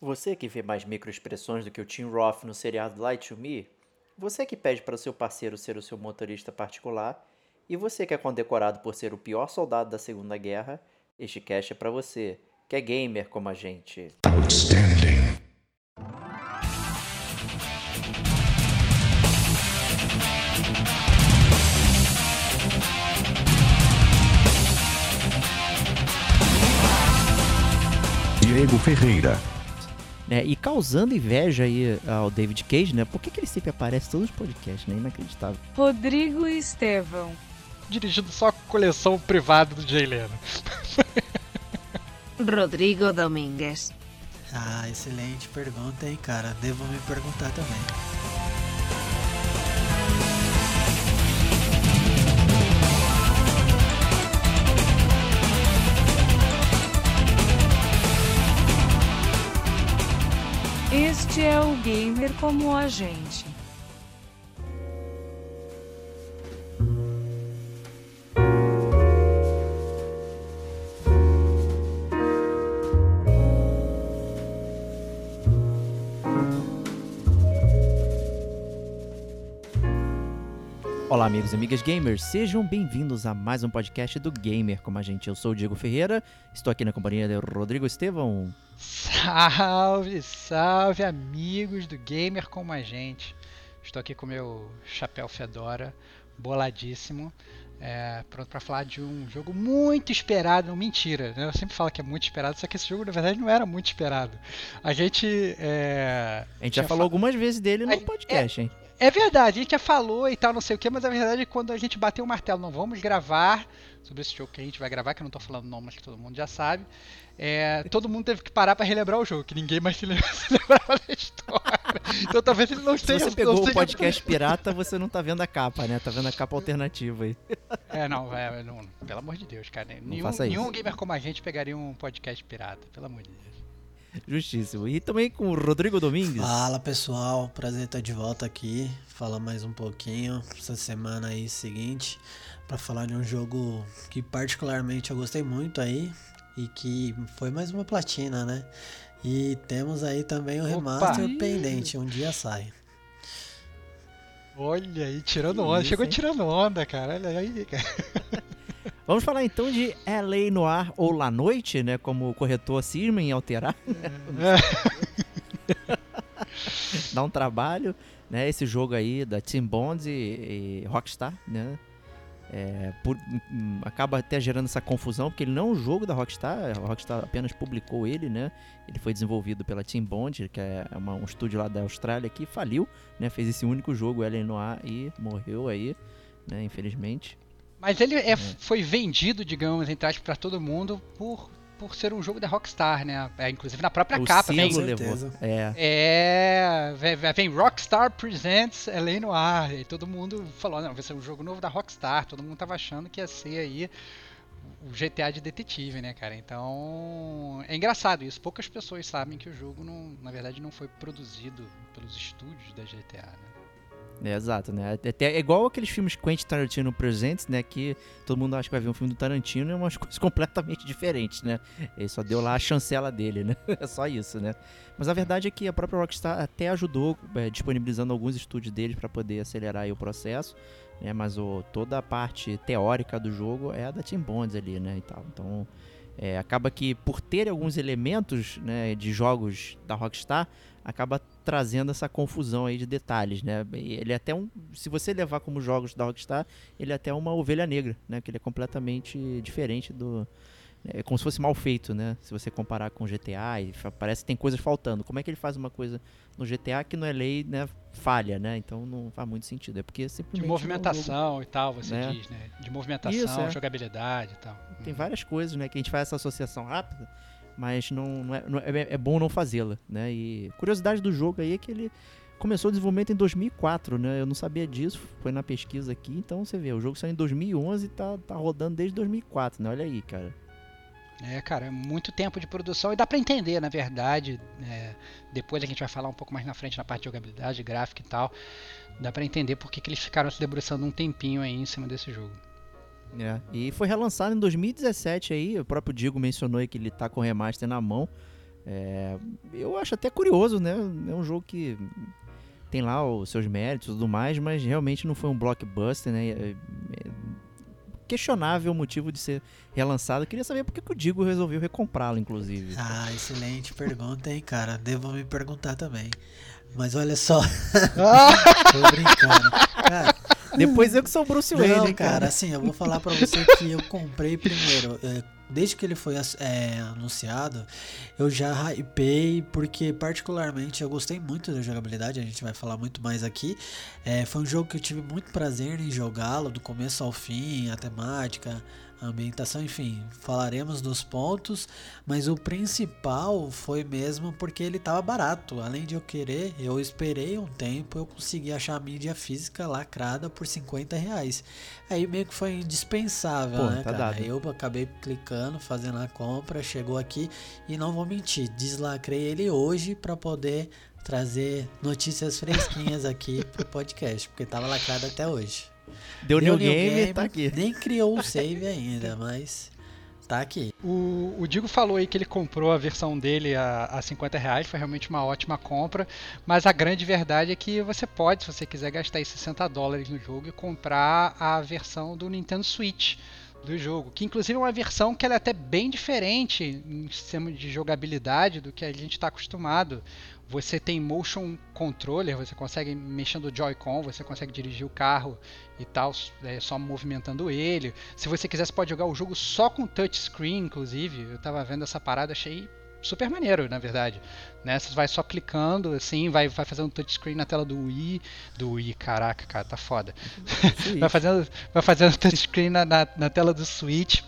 Você que vê mais microexpressões do que o Tim Roth no seriado Light to Me? Você que pede para seu parceiro ser o seu motorista particular? E você que é condecorado por ser o pior soldado da Segunda Guerra? Este cast é para você, que é gamer como a gente. Outstanding. Diego Ferreira. Né, e causando inveja aí ao David Cage, né? Por que, que ele sempre aparece em todos os podcasts, né? Inacreditável. Rodrigo Estevão. Dirigindo só a coleção privada do Jay Leno. Rodrigo Domingues. Ah, excelente pergunta, hein, cara. Devo me perguntar também. É o gamer como a gente. Olá, amigos e amigas gamers, sejam bem-vindos a mais um podcast do Gamer como a gente. Eu sou o Diego Ferreira, estou aqui na companhia de Rodrigo Estevão. Salve, salve, amigos do Gamer como a gente. Estou aqui com meu chapéu Fedora, boladíssimo, é, pronto para falar de um jogo muito esperado. Não, mentira, né? eu sempre falo que é muito esperado, só que esse jogo na verdade não era muito esperado. A gente. É, a gente já falou algumas vezes dele no podcast, é, hein? É verdade, a gente já falou e tal, não sei o que, mas a verdade é que quando a gente bateu o martelo, não vamos gravar sobre esse jogo que a gente vai gravar, que eu não tô falando nome, mas que todo mundo já sabe. É, todo mundo teve que parar para relembrar o jogo, que ninguém mais se lembrava da história. Então talvez ele não esteja. Se você pegou o podcast pirata, você não tá vendo a capa, né? Tá vendo a capa alternativa aí. É, não, é, não pelo amor de Deus, cara. Nenhum, nenhum gamer como a gente pegaria um podcast pirata, pelo amor de Deus. Justíssimo. E também com o Rodrigo Domingues. Fala pessoal, prazer estar de volta aqui. Falar mais um pouquinho essa semana aí seguinte para falar de um jogo que particularmente eu gostei muito aí e que foi mais uma platina, né? E temos aí também o remaster Opa. pendente, um dia sai. Olha aí, tirando onda. Isso, Chegou hein? tirando onda, cara. Olha aí, cara. Vamos falar então de LA Noir ou La Noite, né? Como o corretor cisma em alterar. É. Dá um trabalho, né? Esse jogo aí da Team Bond e, e Rockstar, né? É, por, um, acaba até gerando essa confusão, porque ele não é um jogo da Rockstar, a Rockstar apenas publicou ele, né? Ele foi desenvolvido pela Team Bond, que é uma, um estúdio lá da Austrália que faliu, né? Fez esse único jogo, LA Noir, e morreu aí, né? Infelizmente. Mas ele é, é. foi vendido, digamos, entre aspas, para todo mundo por, por ser um jogo da Rockstar, né? É, inclusive na própria o capa. Vem, levou. É. é vem, Rockstar Presents L.A. Noir. E todo mundo falou, não, vai ser um jogo novo da Rockstar. Todo mundo tava achando que ia ser aí o GTA de detetive, né, cara? Então é engraçado isso. Poucas pessoas sabem que o jogo, não, na verdade, não foi produzido pelos estúdios da GTA, né? É, exato, né? Até, é igual aqueles filmes Quentin Tarantino presentes, né? Que todo mundo acha que vai ver um filme do Tarantino é umas coisas completamente diferentes, né? Ele só deu lá a chancela dele, né? É só isso, né? Mas a verdade é que a própria Rockstar até ajudou é, disponibilizando alguns estúdios deles para poder acelerar o processo, né? Mas o, toda a parte teórica do jogo é a da Team Bonds ali, né? E tal. Então, é, acaba que por ter alguns elementos né, de jogos da Rockstar, acaba trazendo essa confusão aí de detalhes, né? Ele é até um, se você levar como jogos da Rockstar, ele é até uma ovelha negra, né? Que ele é completamente diferente do é como se fosse mal feito, né? Se você comparar com GTA, e parece que tem coisas faltando. Como é que ele faz uma coisa no GTA que não é lei, né? Falha, né? Então não faz muito sentido. É porque simplesmente. De movimentação jogo, e tal, você né? diz, né? De movimentação, Isso, é. jogabilidade e tal. Tem uhum. várias coisas, né? Que a gente faz essa associação rápida mas não, não, é, não é, é, bom não fazê-la, né? E curiosidade do jogo aí é que ele começou o desenvolvimento em 2004, né? Eu não sabia disso, foi na pesquisa aqui, então você vê, o jogo saiu em 2011 e tá, tá rodando desde 2004, né? Olha aí, cara. É, cara, é muito tempo de produção e dá para entender, na verdade. É, depois a gente vai falar um pouco mais na frente na parte de jogabilidade, gráfica e tal. Dá para entender por que, que eles ficaram se debruçando um tempinho aí em cima desse jogo. É, e foi relançado em 2017 aí, o próprio Diego mencionou aí que ele tá com o remaster na mão. É, eu acho até curioso, né? É um jogo que tem lá os seus méritos e tudo mais, mas realmente não foi um blockbuster, né? É, é questionável o motivo de ser relançado. Eu queria saber por que que o Digo resolveu recomprá-lo, inclusive. Ah, excelente pergunta, hein, cara. Devo me perguntar também. Mas olha só. Tô brincando. Cara, Depois eu que sou o Bruce Wayne, não, hein, cara, cara. assim, eu vou falar pra você que eu comprei primeiro. é, Desde que ele foi é, anunciado, eu já hypei, porque particularmente eu gostei muito da jogabilidade, a gente vai falar muito mais aqui. É, foi um jogo que eu tive muito prazer em jogá-lo, do começo ao fim, a temática, a ambientação, enfim, falaremos dos pontos, mas o principal foi mesmo porque ele tava barato. Além de eu querer, eu esperei um tempo, eu consegui achar a mídia física lacrada por 50 reais. Aí meio que foi indispensável, Pô, né, tá cara? dado. Eu acabei clicando, fazendo a compra, chegou aqui e não vou mentir, deslacrei ele hoje pra poder trazer notícias fresquinhas aqui pro podcast, porque tava lacrado até hoje. Deu New New Game, Game, tá aqui. Nem criou o save ainda, mas tá aqui. O, o Digo falou aí que ele comprou a versão dele a, a 50 reais, foi realmente uma ótima compra, mas a grande verdade é que você pode, se você quiser gastar aí 60 dólares no jogo, e comprar a versão do Nintendo Switch do jogo, que inclusive é uma versão que ela é até bem diferente em sistema de jogabilidade do que a gente está acostumado. Você tem motion controller, você consegue mexendo o Joy-Con, você consegue dirigir o carro e tal, é, só movimentando ele. Se você quiser, você pode jogar o jogo só com touchscreen, inclusive. Eu tava vendo essa parada, achei super maneiro, na verdade. Né? Você vai só clicando, assim, vai, vai fazendo touchscreen na tela do Wii. Do Wii, caraca, cara, tá foda. vai fazendo, vai fazendo touchscreen na, na, na tela do Switch.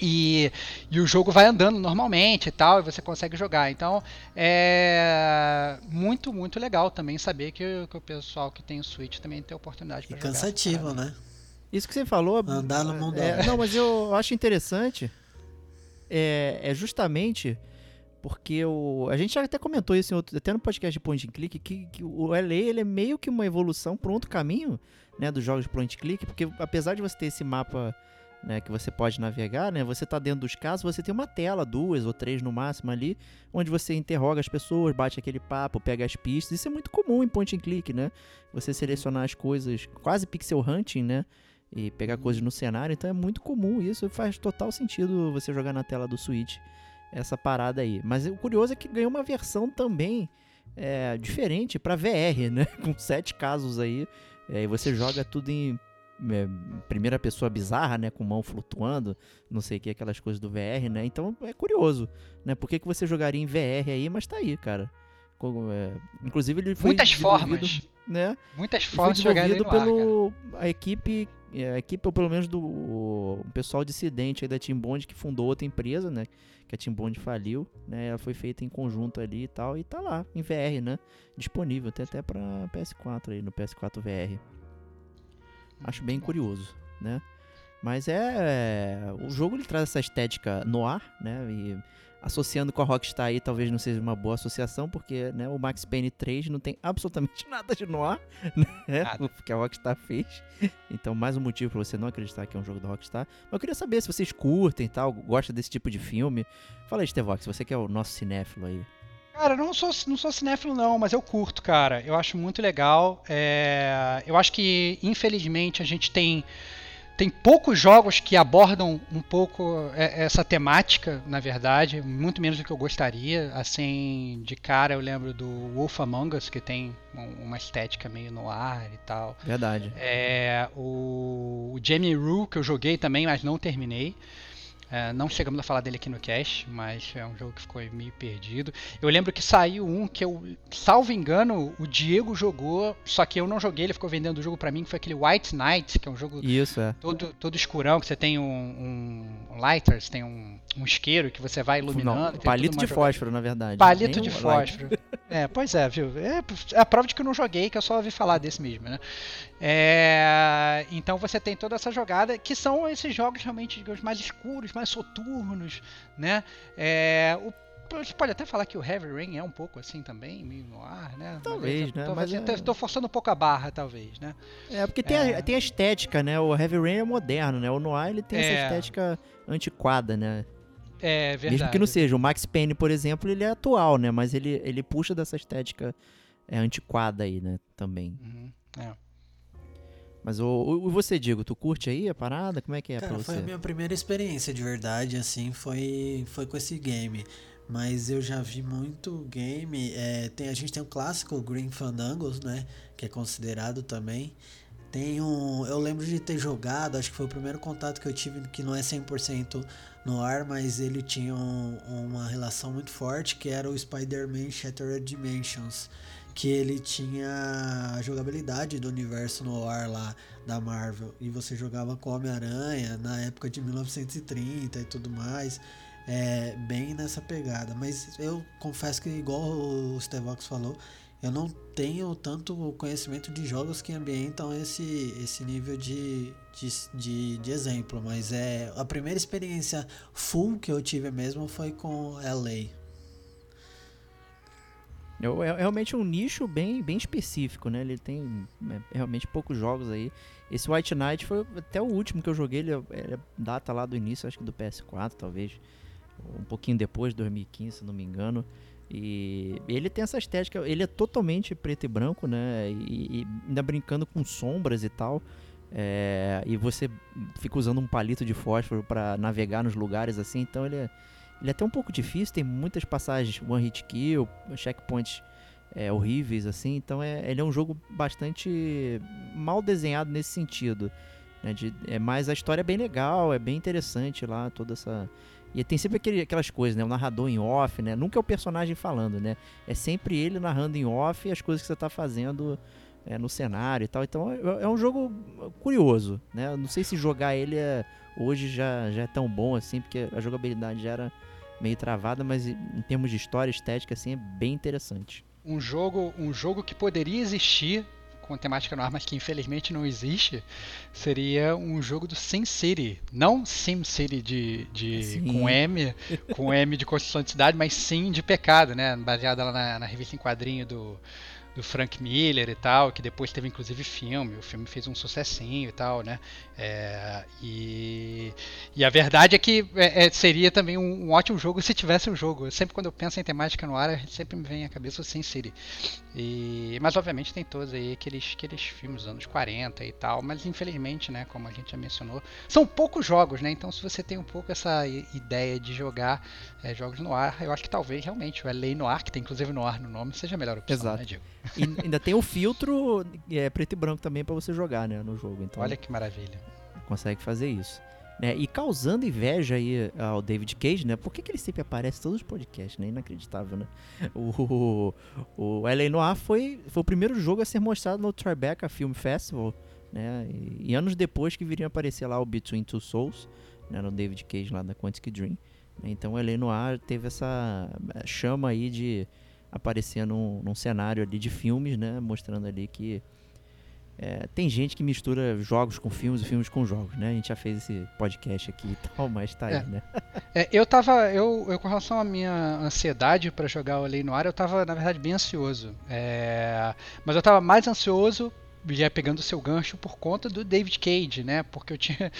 E, e o jogo vai andando normalmente e tal, e você consegue jogar. Então é muito, muito legal também saber que, que o pessoal que tem o Switch também tem a oportunidade E para jogar. cansativo, né? Isso que você falou. Andar no mundo é. Não, mas eu acho interessante. É, é justamente porque o, a gente já até comentou isso em outro, até no podcast de Point and Click, que, que o LA ele é meio que uma evolução para outro caminho né, dos jogos de Point and Click, porque apesar de você ter esse mapa né, que você pode navegar, né, você tá dentro dos casos, você tem uma tela, duas ou três no máximo ali, onde você interroga as pessoas, bate aquele papo, pega as pistas. Isso é muito comum em Point and Click, né? Você selecionar as coisas, quase pixel hunting, né? e pegar coisas no cenário, então é muito comum isso, faz total sentido você jogar na tela do Switch essa parada aí. Mas o curioso é que ganhou uma versão também é, diferente para VR, né? Com sete casos aí, é, e você joga tudo em é, primeira pessoa bizarra, né? Com mão flutuando, não sei o que, aquelas coisas do VR, né? Então é curioso, né? Por que, que você jogaria em VR aí, mas tá aí, cara. Com- é, inclusive ele foi Muitas formas. né? Muitas E foi formas de jogar no ar, pelo a equipe, a equipe ou pelo menos do o pessoal dissidente aí da Team Bond que fundou outra empresa, né? Que a Team Bond faliu, né? Ela foi feita em conjunto ali e tal e tá lá em VR, né? Disponível tem até para PS4 aí no PS4 VR. Acho bem curioso, né? Mas é, o jogo ele traz essa estética no ar, né? E associando com a Rockstar aí talvez não seja uma boa associação, porque né, o Max Payne 3 não tem absolutamente nada de noir, né? Nada. O que a Rockstar fez. Então, mais um motivo pra você não acreditar que é um jogo da Rockstar. Mas eu queria saber se vocês curtem e tal, gostam desse tipo de filme. Fala aí, Stevox, você que é o nosso cinéfilo aí. Cara, eu não sou, não sou cinéfilo não, mas eu curto, cara. Eu acho muito legal. É, Eu acho que, infelizmente, a gente tem, tem poucos jogos que abordam um pouco é, essa temática, na verdade. Muito menos do que eu gostaria. Assim, de cara eu lembro do Wolf Among Us, que tem um- uma estética meio no ar e tal. Verdade. É, o, o Jamie Rue, que eu joguei também, mas não terminei. É, não chegamos a falar dele aqui no cast, mas é um jogo que ficou meio perdido. Eu lembro que saiu um que eu, salvo engano, o Diego jogou, só que eu não joguei, ele ficou vendendo o jogo pra mim, que foi aquele White Knight, que é um jogo Isso, é. todo, todo escurão, que você tem um, um lighter, você tem um, um isqueiro que você vai iluminando. Não, palito de fósforo, na verdade. Palito Nem de o light. fósforo. É, pois é, viu? É é a prova de que eu não joguei, que eu só ouvi falar desse mesmo, né? É, então você tem toda essa jogada, que são esses jogos realmente digamos, mais escuros, mais soturnos, né? É, o, você pode até falar que o Heavy Rain é um pouco assim também, meio no ar, né? Talvez, Mas eu né? Mas fazendo- é- forçando um pouco a barra, talvez, né? É, porque tem, É. A, tem a estética, né? O Heavy Rain é moderno, né? O Noir, ele tem É. essa estética antiquada, né? É verdade. Mesmo que não seja. O Max Payne, por exemplo, ele é atual, né? Mas ele, ele puxa dessa estética é, antiquada aí, né? Também. Uhum, é. Mas o, o, você, Diego, tu curte aí a parada? Como é que é Cara, pra foi você? a minha primeira experiência de verdade, assim, foi, foi com esse game. Mas eu já vi muito game. é, tem, a gente tem o clássico Green Fandangos, né? Que é considerado também. Tem um. Eu lembro de ter jogado, acho que foi o primeiro contato que eu tive, que não é 100% no ar, mas ele tinha um- uma relação muito forte, que era o Spider-Man Shattered Dimensions. Que ele tinha a jogabilidade do universo no ar lá da Marvel. E você jogava com Homem-Aranha na época de 1930 e tudo mais. É, bem nessa pegada. Mas eu confesso que, igual o Stevox falou, eu não tenho tanto conhecimento de jogos que ambientam esse, esse nível de, de, de, de exemplo. Mas é a primeira experiência full que eu tive mesmo foi com LA. É, é realmente um nicho bem, bem específico, né? Ele tem é, realmente poucos jogos aí. Esse White Knight foi até o último que eu joguei, ele, é- ele é data lá do início, acho que do PS4, talvez. Um pouquinho depois, 2015, se não me engano. E ele tem essa estética, ele é totalmente preto e branco, né? E, e ainda brincando com sombras e tal. É, e você fica usando um palito de fósforo para navegar nos lugares assim, então ele é, ele é até um pouco difícil, tem muitas passagens one hit kill, checkpoints é, horríveis assim, então é, ele é um jogo bastante mal desenhado nesse sentido. Né, de, é, mas a história é bem legal, é bem interessante lá, toda essa. E tem sempre aquele- aquelas coisas, né? O narrador em off, né? Nunca é o personagem falando, né? É sempre ele narrando em off as coisas que você tá fazendo é, no cenário e tal. Então é, é um jogo curioso, né? Não sei se jogar ele é- hoje já, já é tão bom assim, porque a jogabilidade já era meio travada, mas em termos de história, estética, assim, é bem interessante. um jogo, um jogo que poderia existir com temática no ar, mas que infelizmente não existe, seria um jogo do Sim City. Não Sim City de, de Sim. com M, com M de construção de cidade, mas sim de pecado, né? Baseada lá na, na revista em quadrinho do, do Frank Miller e tal, que depois teve inclusive filme. O filme fez um sucessinho e tal, né? É, e, e a verdade é que é, é, seria também um, um ótimo jogo se tivesse um jogo. Sempre quando eu penso em temática no ar, sempre me vem à cabeça o Sin City. E, mas obviamente tem todos aí aqueles, aqueles filmes dos anos 40 e tal, mas infelizmente, né, como a gente já mencionou, são poucos jogos, né? Então se você tem um pouco essa ideia de jogar é, jogos no ar, eu acho que talvez realmente o LA no ar, que tem inclusive no ar no nome, seja a melhor opção, Exato. né, Diego? E ainda tem o filtro é, preto e branco também pra você jogar, né, no jogo. Então Olha que maravilha. consegue fazer isso. Né? E causando inveja aí ao David Cage, né? Por que, que ele sempre aparece em todos os podcasts, né? Inacreditável, né? O, o, o L.A. Noir foi, foi o primeiro jogo a ser mostrado no Tribeca Film Festival, né? E, e anos depois que viriam aparecer lá o Between Two Souls, né? No David Cage lá da Quantic Dream. né? Então o L.A. Noir teve essa eh, chama aí de aparecer num, num cenário ali de filmes, né? Mostrando ali que é, tem gente que mistura jogos com filmes e filmes com jogos, né? A gente já fez esse podcast aqui e tal, mas tá aí, É. né? É, eu tava. Eu, eu, com relação à minha ansiedade para jogar o Lei no Ar, eu tava, na verdade, bem ansioso. É, mas eu tava mais ansioso, já pegando o seu gancho, por conta do David Cage, né? Porque eu tinha.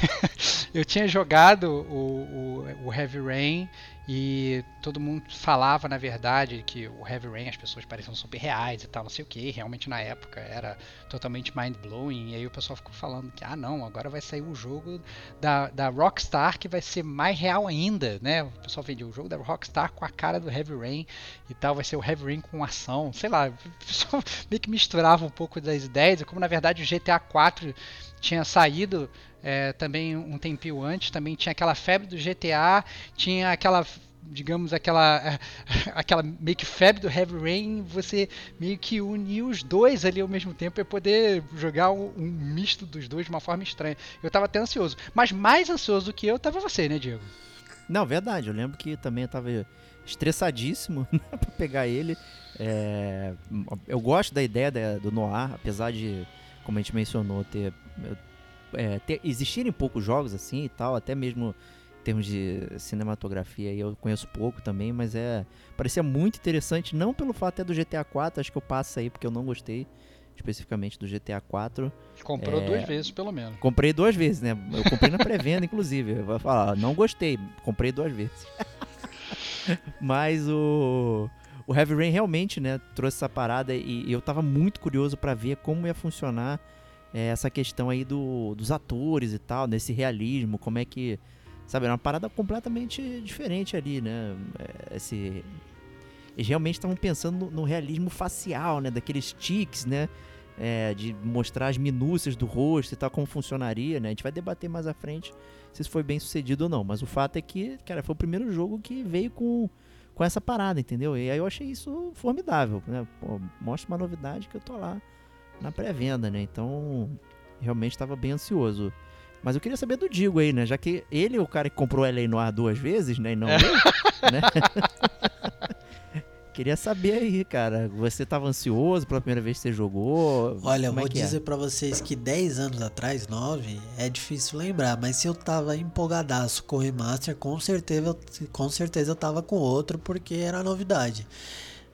eu tinha jogado o, o, o Heavy Rain e todo mundo falava, na verdade, que o Heavy Rain as pessoas pareciam super reais e tal, não sei o que. Realmente na época era totalmente mind blowing. E aí o pessoal ficou falando que, ah, não, agora vai sair o jogo da, da Rockstar que vai ser mais real ainda, né? O pessoal vendia o jogo da Rockstar com a cara do Heavy Rain e tal, vai ser o Heavy Rain com ação, sei lá, o pessoal meio que misturava um pouco das ideias, como na verdade o GTA 4 tinha saído é, também um tempinho antes, também tinha aquela febre do GTA, tinha aquela digamos aquela aquela meio que febre do Heavy Rain, você meio que uniu os dois ali ao mesmo tempo e poder jogar um, um misto dos dois de uma forma estranha. Eu tava até ansioso, mas mais ansioso do que eu tava você, né, Diego? Não, verdade. Eu lembro que também eu tava estressadíssimo né, pra pegar ele. É, eu gosto da ideia da- do Noir, apesar de, como a gente mencionou, ter, é, ter existirem poucos jogos assim e tal, até mesmo em termos de cinematografia aí eu conheço pouco também, mas é parecia muito interessante, não pelo fato até do GTA 4, acho que eu passo aí porque eu não gostei. especificamente do GTA 4. Comprou É. duas vezes, pelo menos. Comprei duas vezes, né? Eu comprei na pré-venda, inclusive. Eu vou falar, não gostei, comprei duas vezes. Mas o. O Heavy Rain realmente, né, trouxe essa parada e, e eu tava muito curioso pra ver como ia funcionar é, essa questão aí do, dos atores e tal, desse realismo, como é que. Sabe, era uma parada completamente diferente ali, né? É, Esse, eles realmente estavam pensando no, no realismo facial, né? Daqueles tics, né? é, de mostrar as minúcias do rosto e tal, como funcionaria, né? A gente vai debater mais à frente se isso foi bem sucedido ou não. Mas o fato é que, cara, foi o primeiro jogo que veio com, com essa parada, entendeu? E aí eu achei isso formidável, né? Pô, mostra uma novidade que eu tô lá na pré-venda, né? Então, realmente estava bem ansioso. Mas eu queria saber do Digo aí, né? Já que ele é o cara que comprou L.A. Noir duas vezes, né? E não eu, né? Queria saber aí, cara. Você tava ansioso pela primeira vez que você jogou? Olha, eu Como é vou é? dizer pra vocês que 10 anos atrás, 9, é difícil lembrar, mas se eu tava empolgadaço com o remaster, com certeza, com certeza eu tava com outro porque era novidade.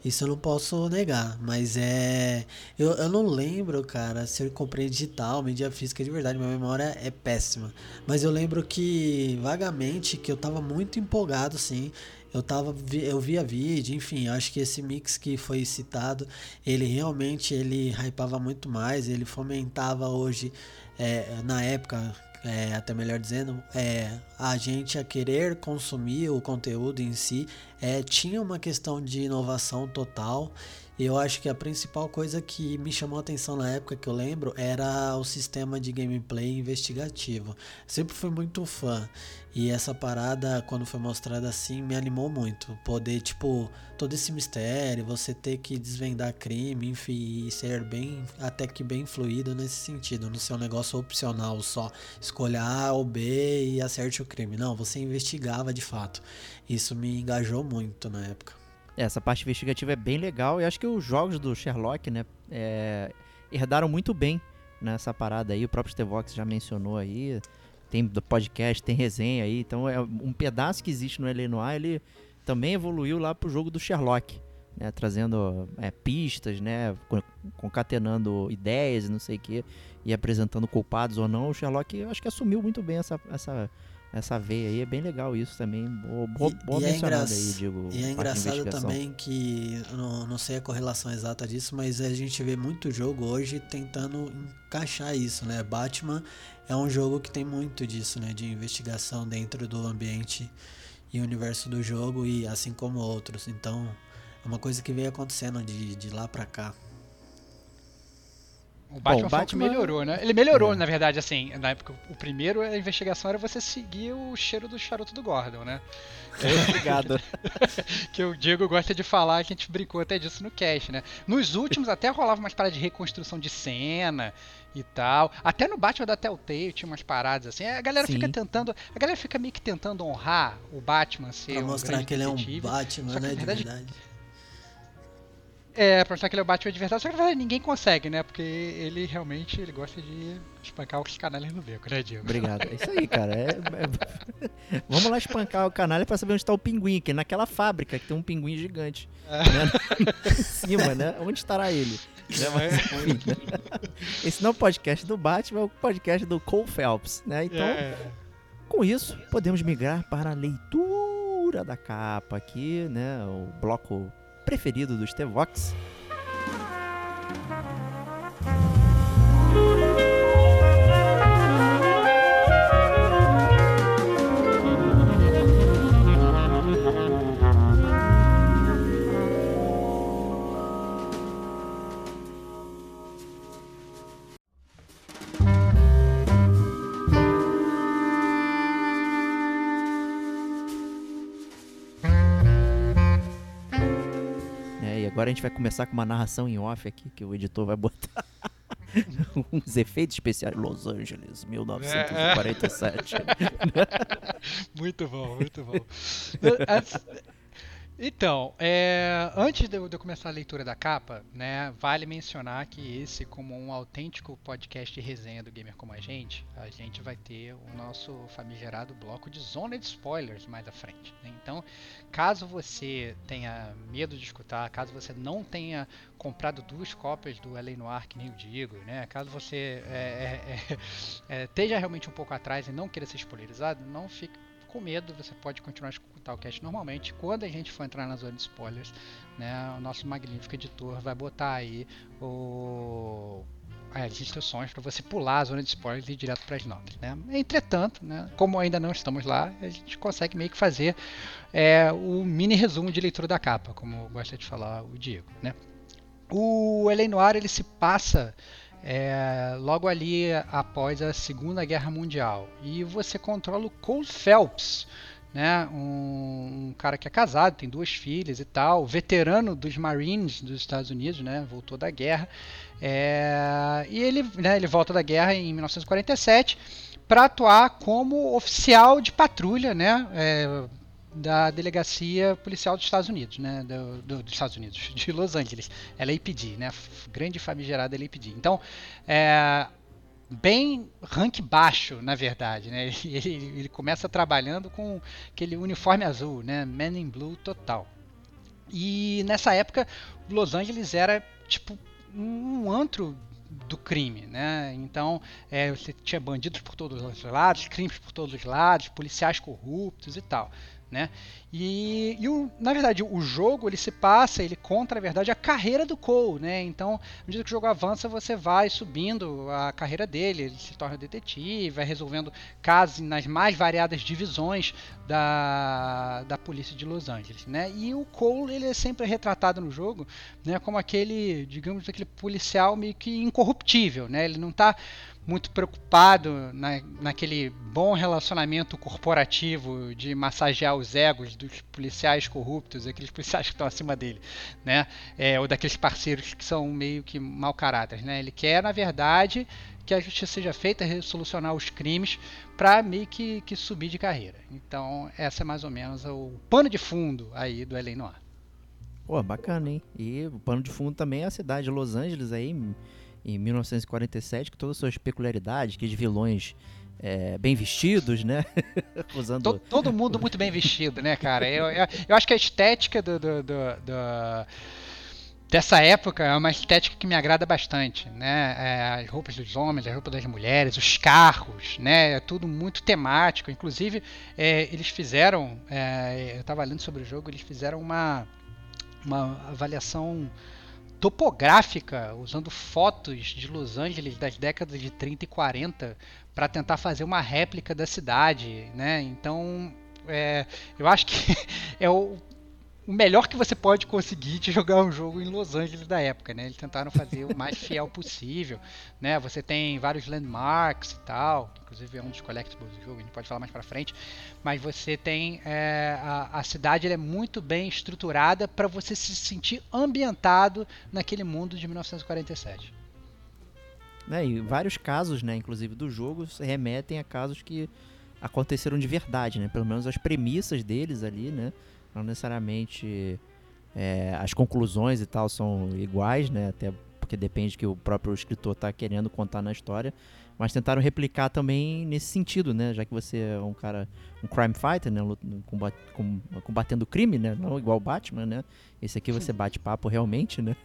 Isso eu não posso negar, mas é. Eu, eu não lembro, cara, se eu comprei digital, mídia física de verdade, minha memória é péssima. Mas eu lembro que, vagamente, que eu tava muito empolgado, sim. Eu tava, eu via vídeo, enfim, acho que esse mix que foi citado, ele realmente ele hypava muito mais, ele fomentava hoje, é, na época, é, até melhor dizendo, é, a gente a querer consumir o conteúdo em si, é, tinha uma questão de inovação total. E eu acho que a principal coisa que me chamou a atenção na época que eu lembro era o sistema de gameplay investigativo. Sempre fui muito fã. E essa parada, quando foi mostrada assim, me animou muito. Poder, tipo, todo esse mistério, você ter que desvendar crime, enfim, e ser bem, até que bem fluido nesse sentido. Não ser um negócio opcional só. Escolha A ou B e acerte o crime. Não, você investigava de fato. Isso me engajou muito na época. É, Essa parte investigativa é bem legal e acho que os jogos do Sherlock, né, é, herdaram muito bem nessa parada aí. O próprio Stevox já mencionou aí. Tem podcast, tem resenha aí. Então é um pedaço que existe no L.A. Noir, ele também evoluiu lá pro jogo do Sherlock. Né, trazendo é, pistas, né, co- concatenando ideias e não sei o que, e apresentando culpados ou não. O Sherlock, eu acho que assumiu muito bem essa, essa, essa veia aí. É bem legal isso também. Boa, boa, E- boa e é engra- aí, digo. E é engraçado também que, não, não sei a correlação exata disso, mas a gente vê muito jogo hoje tentando encaixar isso, né? Batman é um jogo que tem muito disso, né? De investigação dentro do ambiente e universo do jogo, e assim como outros. Então, é uma coisa que veio acontecendo de, de lá pra cá. O Batman, Bom, o Batman- melhorou, né? Ele melhorou, na verdade, assim, na época, o primeiro, a investigação era você seguir o cheiro do charuto do Gordon, né? Obrigado. Que o Diego gosta de falar, que a gente brincou até disso no cast, né? Nos últimos até rolava umas paradas de reconstrução de cena e tal. Até no Batman da Telltale tinha umas paradas assim. A galera Sim. fica tentando. A galera fica meio que tentando honrar o Batman ser Pra um mostrar que ele é um detetive. Batman, né? na De verdade, verdade. É, pra mostrar que ele é o Batman de verdade, só que na verdade ninguém consegue, né? Porque ele realmente ele gosta de espancar os canalhas no beco, né, Diego? Obrigado. É isso aí, cara. É- é- Vamos lá espancar o canalha pra saber onde tá o pinguim, que é naquela fábrica que tem um pinguim gigante. Né? em cima, né? Onde estará ele? Né? Mas? Esse não é o podcast do Batman, é o podcast do Cole Phelps, né? Então, É. com isso, podemos migrar para a leitura da capa aqui, né? O bloco preferido do Stevox. Agora a gente vai começar com uma narração em off aqui, que o editor vai botar uns efeitos especiais. Los Angeles, 1947. Muito bom, muito bom. Então, é, antes de eu, começar a leitura da capa, né, vale mencionar que esse, como um autêntico podcast de resenha do Gamer Como a Gente, a gente vai ter o nosso famigerado bloco de zona de spoilers mais à frente. né? Então, caso você tenha medo de escutar, caso você não tenha comprado duas cópias do LA Noir, que nem eu digo, né, caso você é, é, é, é, esteja realmente um pouco atrás e não queira ser spoilerizado, não fique com medo, você pode continuar a escutar o cast normalmente. Quando a gente for entrar na zona de spoilers, né, o nosso magnífico editor vai botar aí o as instruções para você pular a zona de spoilers e ir direto para as notas. Né? Entretanto, né, como ainda não estamos lá, a gente consegue meio que fazer é, o mini resumo de leitura da capa, como gosta de falar o Diego. Né? O Elen Noir ele se passa é, logo ali após a Segunda Guerra Mundial. E você controla o Cole Phelps, né? Um, um, cara que é casado, tem duas filhas e tal, veterano dos Marines dos Estados Unidos, né? Voltou da guerra. É, e ele, né, ele volta da guerra em 1947 para atuar como oficial de patrulha, né? É, da delegacia policial dos Estados Unidos, né, do, do, dos Estados Unidos, de Los Angeles, LAPD, né, grande famigerada LAPD. Então, é, bem rank baixo, na verdade, né, ele, ele, começa trabalhando com aquele uniforme azul, né, Man in Blue total. E nessa época, Los Angeles era tipo um antro do crime, né? Então é, você tinha bandidos por todos os lados, crimes por todos os lados, policiais corruptos e tal né? E, e o, na verdade o jogo ele se passa, ele conta na verdade a carreira do Cole, né? Então, à medida que o jogo avança, você vai subindo a carreira dele, ele se torna detetive, vai resolvendo casos nas mais variadas divisões da, da polícia de Los Angeles, né? E o Cole ele é sempre retratado no jogo, né? Como aquele, digamos, aquele policial meio que incorruptível, né? Ele não está muito preocupado na, naquele bom relacionamento corporativo de massagear os egos dos policiais corruptos, aqueles policiais que estão acima dele, né? É, ou daqueles parceiros que são meio que mau caráter, né? Ele quer, na verdade, que a justiça seja feita, resolucionar os crimes para meio que, que, subir de carreira. Então, essa é mais ou menos o pano de fundo aí do Noir. Pô, bacana, hein? E o pano de fundo também é a cidade de Los Angeles aí, em 1947, com todas as suas peculiaridades, que de vilões é, bem vestidos, né? Usando... todo, todo, mundo muito bem vestido, né, cara? Eu, eu, eu acho que a estética do, do, do, do, dessa época é uma estética que me agrada bastante, né? É, as roupas dos homens, as roupas das mulheres, os carros, né? É tudo muito temático. Inclusive, é, eles fizeram, é, eu estava lendo sobre o jogo, eles fizeram uma, uma avaliação topográfica, usando fotos de Los Angeles das décadas de 30 e 40 para tentar fazer uma réplica da cidade, né? Então, é, eu acho que é o o melhor que você pode conseguir de jogar um jogo em Los Angeles da época, né? Eles tentaram fazer o mais fiel possível, né? Você tem vários landmarks e tal, inclusive é um dos collectibles do jogo, a gente pode falar mais para frente, mas você tem é, a, a, cidade é muito bem estruturada para você se sentir ambientado naquele mundo de 1947. É, e vários casos, né, inclusive do jogo, remetem a casos que aconteceram de verdade, né? Pelo menos as premissas deles ali, né? Não necessariamente é, as conclusões e tal são iguais, né? Até porque depende que o próprio escritor está querendo contar na história. Mas tentaram replicar também nesse sentido, né? Já que você é um cara, um crime fighter, né? Combat, combatendo crime, né? Não igual o Batman, né? Esse aqui você bate papo realmente, né?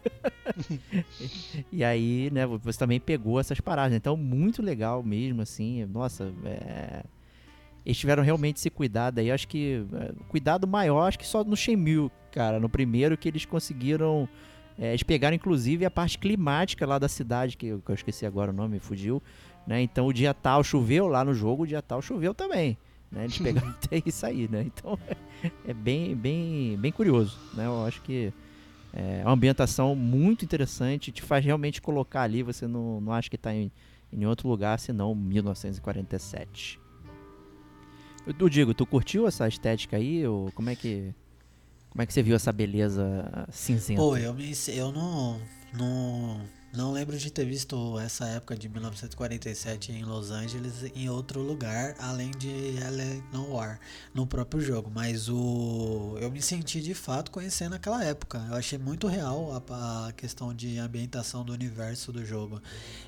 e aí, né? Você também pegou essas paradas. Então, muito legal mesmo, assim. Nossa, é eles tiveram realmente esse cuidado aí. Acho que. É, cuidado maior, acho que só no Shenmue, cara. No primeiro que eles conseguiram. É, eles pegaram inclusive a parte climática lá da cidade, que, que eu esqueci agora o nome, fugiu. Né? Então o dia tal choveu lá no jogo, o dia tal choveu também. Né? Eles pegaram até isso aí, né? Então é bem, bem, bem curioso. Né? Eu acho que é uma ambientação muito interessante, te faz realmente colocar ali, você não, não acha que está em, em outro lugar senão 1947. Eu digo, tu curtiu essa estética aí? Ou como é que. Como é que você viu essa beleza cinzenta? Pô, eu, me, eu não, não, não lembro de ter visto essa época de 1947 em Los Angeles em outro lugar, além de LA Noir, no próprio jogo. Mas o eu me senti de fato conhecendo aquela época. Eu achei muito real a, a questão de ambientação do universo do jogo.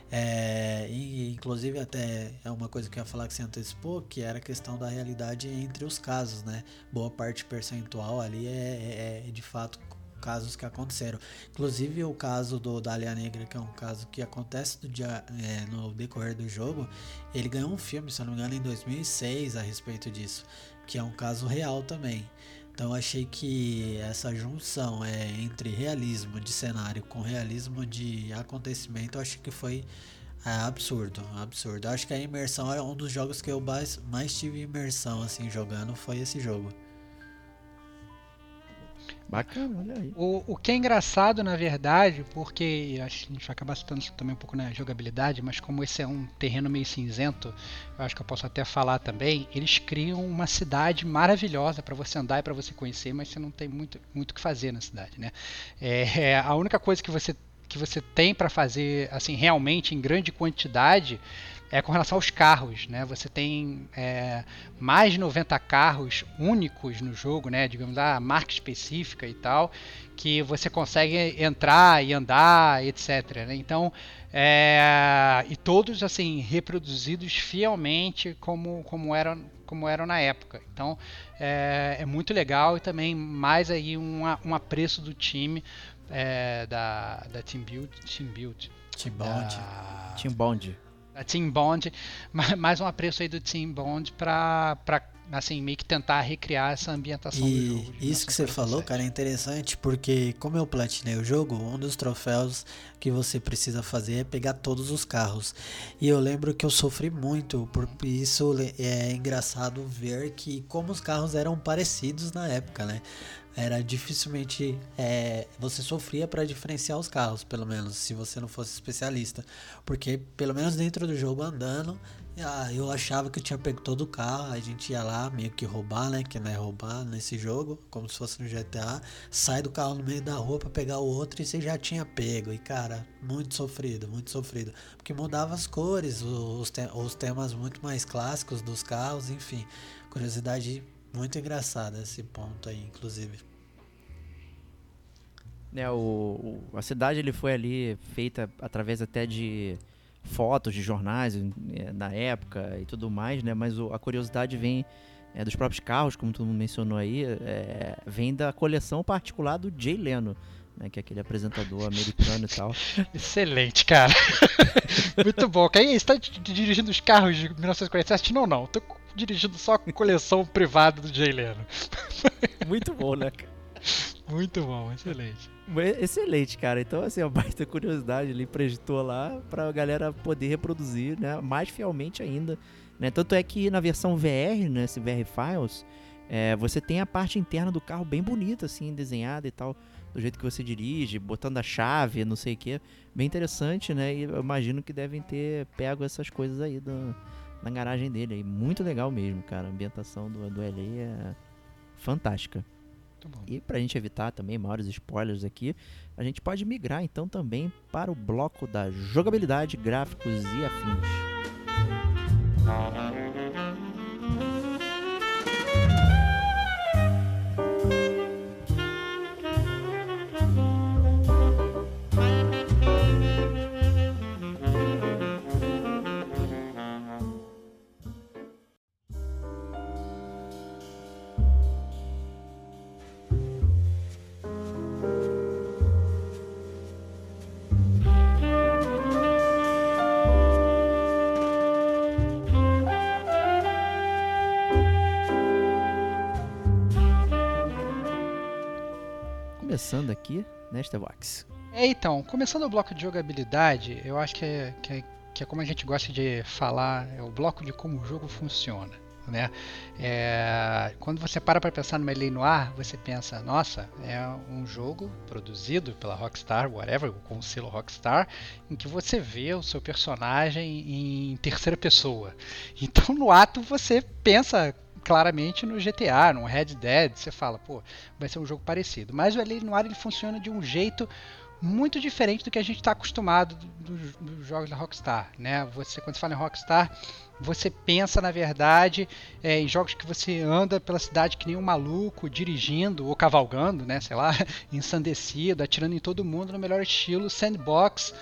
É, e, inclusive até é uma coisa que eu ia falar que você antecipou, que era a questão da realidade entre os casos, né? Boa parte percentual ali é, é, é de fato casos que aconteceram. Inclusive o caso do Dália Negra, que é um caso que acontece do dia, é, no decorrer do jogo, ele ganhou um filme, se não me engano, em 2006 a respeito disso, que é um caso real também. Então achei que essa junção é, entre realismo de cenário com realismo de acontecimento, acho que foi é, absurdo, absurdo. Acho que a imersão é um dos jogos que eu mais, mais tive imersão assim jogando foi esse jogo. Bacana, olha aí. O, o que é engraçado, na verdade, porque a gente vai acabar citando também um pouco na jogabilidade, mas como esse é um terreno meio cinzento, eu acho que eu posso até falar também, eles criam uma cidade maravilhosa para você andar e para você conhecer, mas você não tem muito muito o que fazer na cidade, né? É, a única coisa que você que você tem para fazer assim realmente em grande quantidade é com relação aos carros, né? Você tem é, mais de 90 carros únicos no jogo, né? Digamos lá, marca específica e tal, que você consegue entrar e andar, etc. Né? Então, é, e todos assim reproduzidos fielmente como como eram como eram na época. Então, é, é muito legal e também mais aí um, um apreço do time é, da da Team Build, Team Build, Team Bond, da... Team Bond a Team Bond, mais um apreço aí do Team Bond para assim, meio que tentar recriar essa ambientação e do jogo. Isso que você falou, cara, é interessante porque como eu platinei o jogo, um dos troféus que você precisa fazer é pegar todos os carros. E eu lembro que eu sofri muito, por isso é engraçado ver que como os carros eram parecidos na época, né? Era dificilmente é, você sofria para diferenciar os carros, pelo menos se você não fosse especialista, porque pelo menos dentro do jogo andando, ah, eu achava que eu tinha pego todo o carro, a gente ia lá meio que roubar, né, que não é roubar nesse jogo, como se fosse no GTA, sai do carro no meio da rua para pegar o outro e você já tinha pego. E cara, muito sofrido, muito sofrido, porque mudava as cores, os, te os temas muito mais clássicos dos carros, enfim, curiosidade muito engraçada esse ponto aí, inclusive. É, o, o, a cidade ele foi ali feita através até de fotos de jornais é, na época e tudo mais, né? Mas o, a curiosidade vem é, dos próprios carros, como tu mencionou aí, é, vem da coleção particular do Jay Leno, né? Que é aquele apresentador americano e tal. Excelente, cara. Muito bom. Aí, você tá dirigindo os carros de 1947? Não, não. Tô dirigindo só a coleção privada do Jay Leno. Muito bom, né, cara? Muito bom, excelente. Excelente, cara. Então, assim, a baita curiosidade ali projetou lá pra galera poder reproduzir, né? Mais fielmente ainda. Né? Tanto é que na versão VR, né? Esse VR Files, é, você tem a parte interna do carro bem bonita, assim, desenhada e tal. Do jeito que você dirige, botando a chave, não sei o que. Bem interessante, né? E eu imagino que devem ter pego essas coisas aí do, na garagem dele. Aí. Muito legal mesmo, cara. A ambientação do, do LA é fantástica. E para a gente evitar também maiores spoilers aqui, a gente pode migrar então também para o bloco da jogabilidade, gráficos e afins. Começando aqui, né, Stevox? É, então, começando o bloco de jogabilidade, eu acho que é, que é, que é como a gente gosta de falar, é o bloco de como o jogo funciona. Né? É, quando você para para pensar no L.A. Noir, você pensa, nossa, é um jogo produzido pela Rockstar, whatever, com o selo Rockstar, em que você vê o seu personagem em terceira pessoa. Então, no ato, você pensa claramente no GTA, no Red Dead, você fala, pô, vai ser um jogo parecido. Mas o LA Noir ele funciona de um jeito muito diferente do que a gente está acostumado dos, jogos da Rockstar, né? Você quando fala em Rockstar, você pensa na verdade é, em jogos que você anda pela cidade que nem um maluco, dirigindo ou cavalgando, né? Sei lá, ensandecido, atirando em todo mundo no melhor estilo sandbox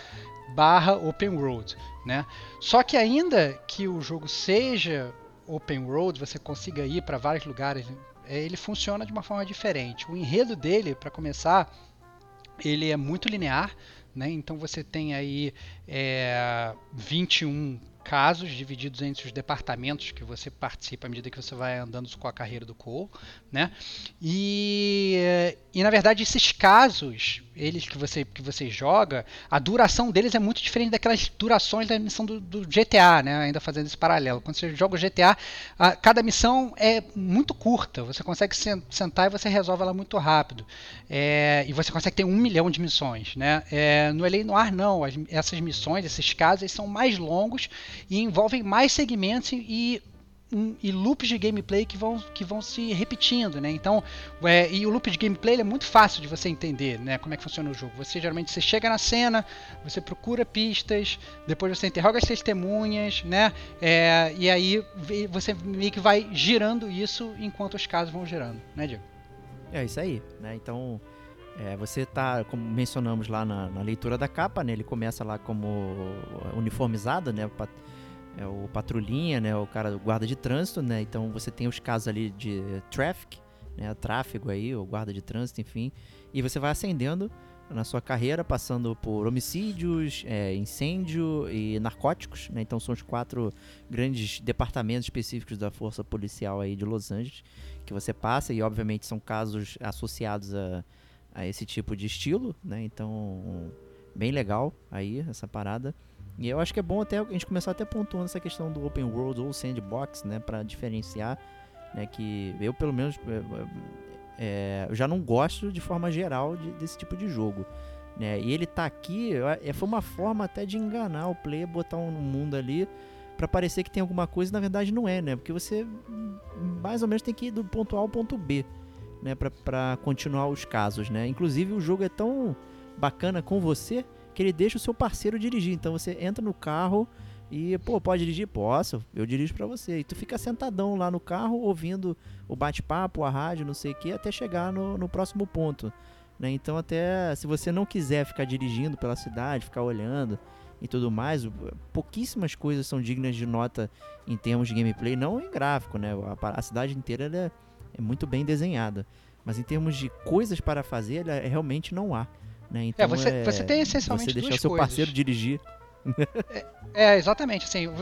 barra open world, né? Só que ainda que o jogo seja open world, você consiga ir para vários lugares, é, ele funciona de uma forma diferente. O enredo dele, para começar, ele é muito linear, né? Então você tem aí é, 21 casos divididos entre os departamentos que você participa à medida que você vai andando com a carreira do Cole, né? E, e na verdade esses casos, eles que você que você joga, a duração deles é muito diferente daquelas durações da missão do, do GTA, né? Ainda fazendo esse paralelo. Quando você joga o GTA, a, cada missão é muito curta. Você consegue sentar e você resolve ela muito rápido. É, e você consegue ter um milhão de missões, né? É, no LA Noir não. As, essas missões, esses casos, são mais longos e envolvem mais segmentos e, um, e loops de gameplay que vão, que vão se repetindo, né? Então, é, e o loop de gameplay é muito fácil de você entender, né? Como é que funciona o jogo. Você geralmente você chega na cena, você procura pistas, depois você interroga as testemunhas, né? É, e aí você meio que vai girando isso enquanto os casos vão girando, né, Diego? É isso aí, né? Então, é, você tá, como mencionamos lá na, na, leitura da capa, né? Ele começa lá como uniformizado, né? É o patrulhinha, né? O cara, o guarda de trânsito, né? Então você tem os casos ali de traffic, né? Tráfego aí, o guarda de trânsito, enfim. E você vai ascendendo na sua carreira, passando por homicídios, é, incêndio e narcóticos, né? Então são os quatro grandes departamentos específicos da força policial aí de Los Angeles que você passa e obviamente são casos associados a a esse tipo de estilo, né? Então, bem legal aí essa parada. E eu acho que é bom até a gente começar até pontuando essa questão do open world ou sandbox, né, para diferenciar, né, que eu pelo menos é, eu já não gosto de forma geral de, desse tipo de jogo, né? E ele tá aqui, foi uma forma até de enganar o player, botar um mundo ali para parecer que tem alguma coisa, na verdade não é, né? Porque você mais ou menos tem que ir do ponto A ao ponto B né, para continuar os casos, né? Inclusive o jogo é tão bacana com você que ele deixa o seu parceiro dirigir. Então você entra no carro e, pô, pode dirigir? Posso, eu dirijo para você. E tu fica sentadão lá no carro ouvindo o bate-papo, a rádio, não sei o que, até chegar no, no próximo ponto. Né? Então até se você não quiser ficar dirigindo pela cidade, ficar olhando e tudo mais, pouquíssimas coisas são dignas de nota em termos de gameplay, não em gráfico, né? A, a cidade inteira é é muito bem desenhada. Mas em termos de coisas para fazer, ela realmente não há. Né? É, então, é, você, você tem essencialmente você deixar o seu parceiro dirigir é, é, exatamente, assim, eu,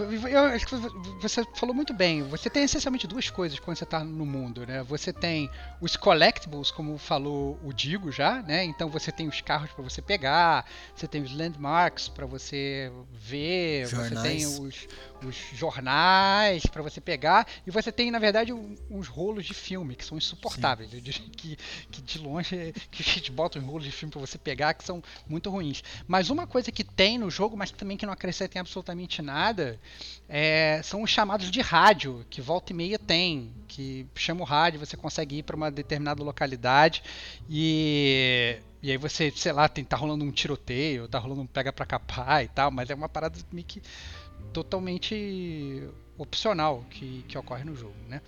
você falou muito bem, você tem essencialmente duas coisas quando você está no mundo, né? Você tem os collectibles, como falou o Digo já, né? Então você tem os carros para você pegar, você tem os landmarks para você ver, jornais. você tem os, os jornais para você pegar, e você tem, na verdade, uns rolos de filme que são insuportáveis, que, que de longe que a gente bota uns rolos de filme para você pegar que são muito ruins. Mas uma coisa que tem no jogo, mas também também que não acrescentem absolutamente nada é, são os chamados de rádio, que volta e meia tem, que chama o rádio, você consegue ir para uma determinada localidade e, e aí você, sei lá, tem, tá rolando um tiroteio, tá rolando um pega para capar e tal, mas é uma parada meio que totalmente opcional que, que ocorre no jogo, né?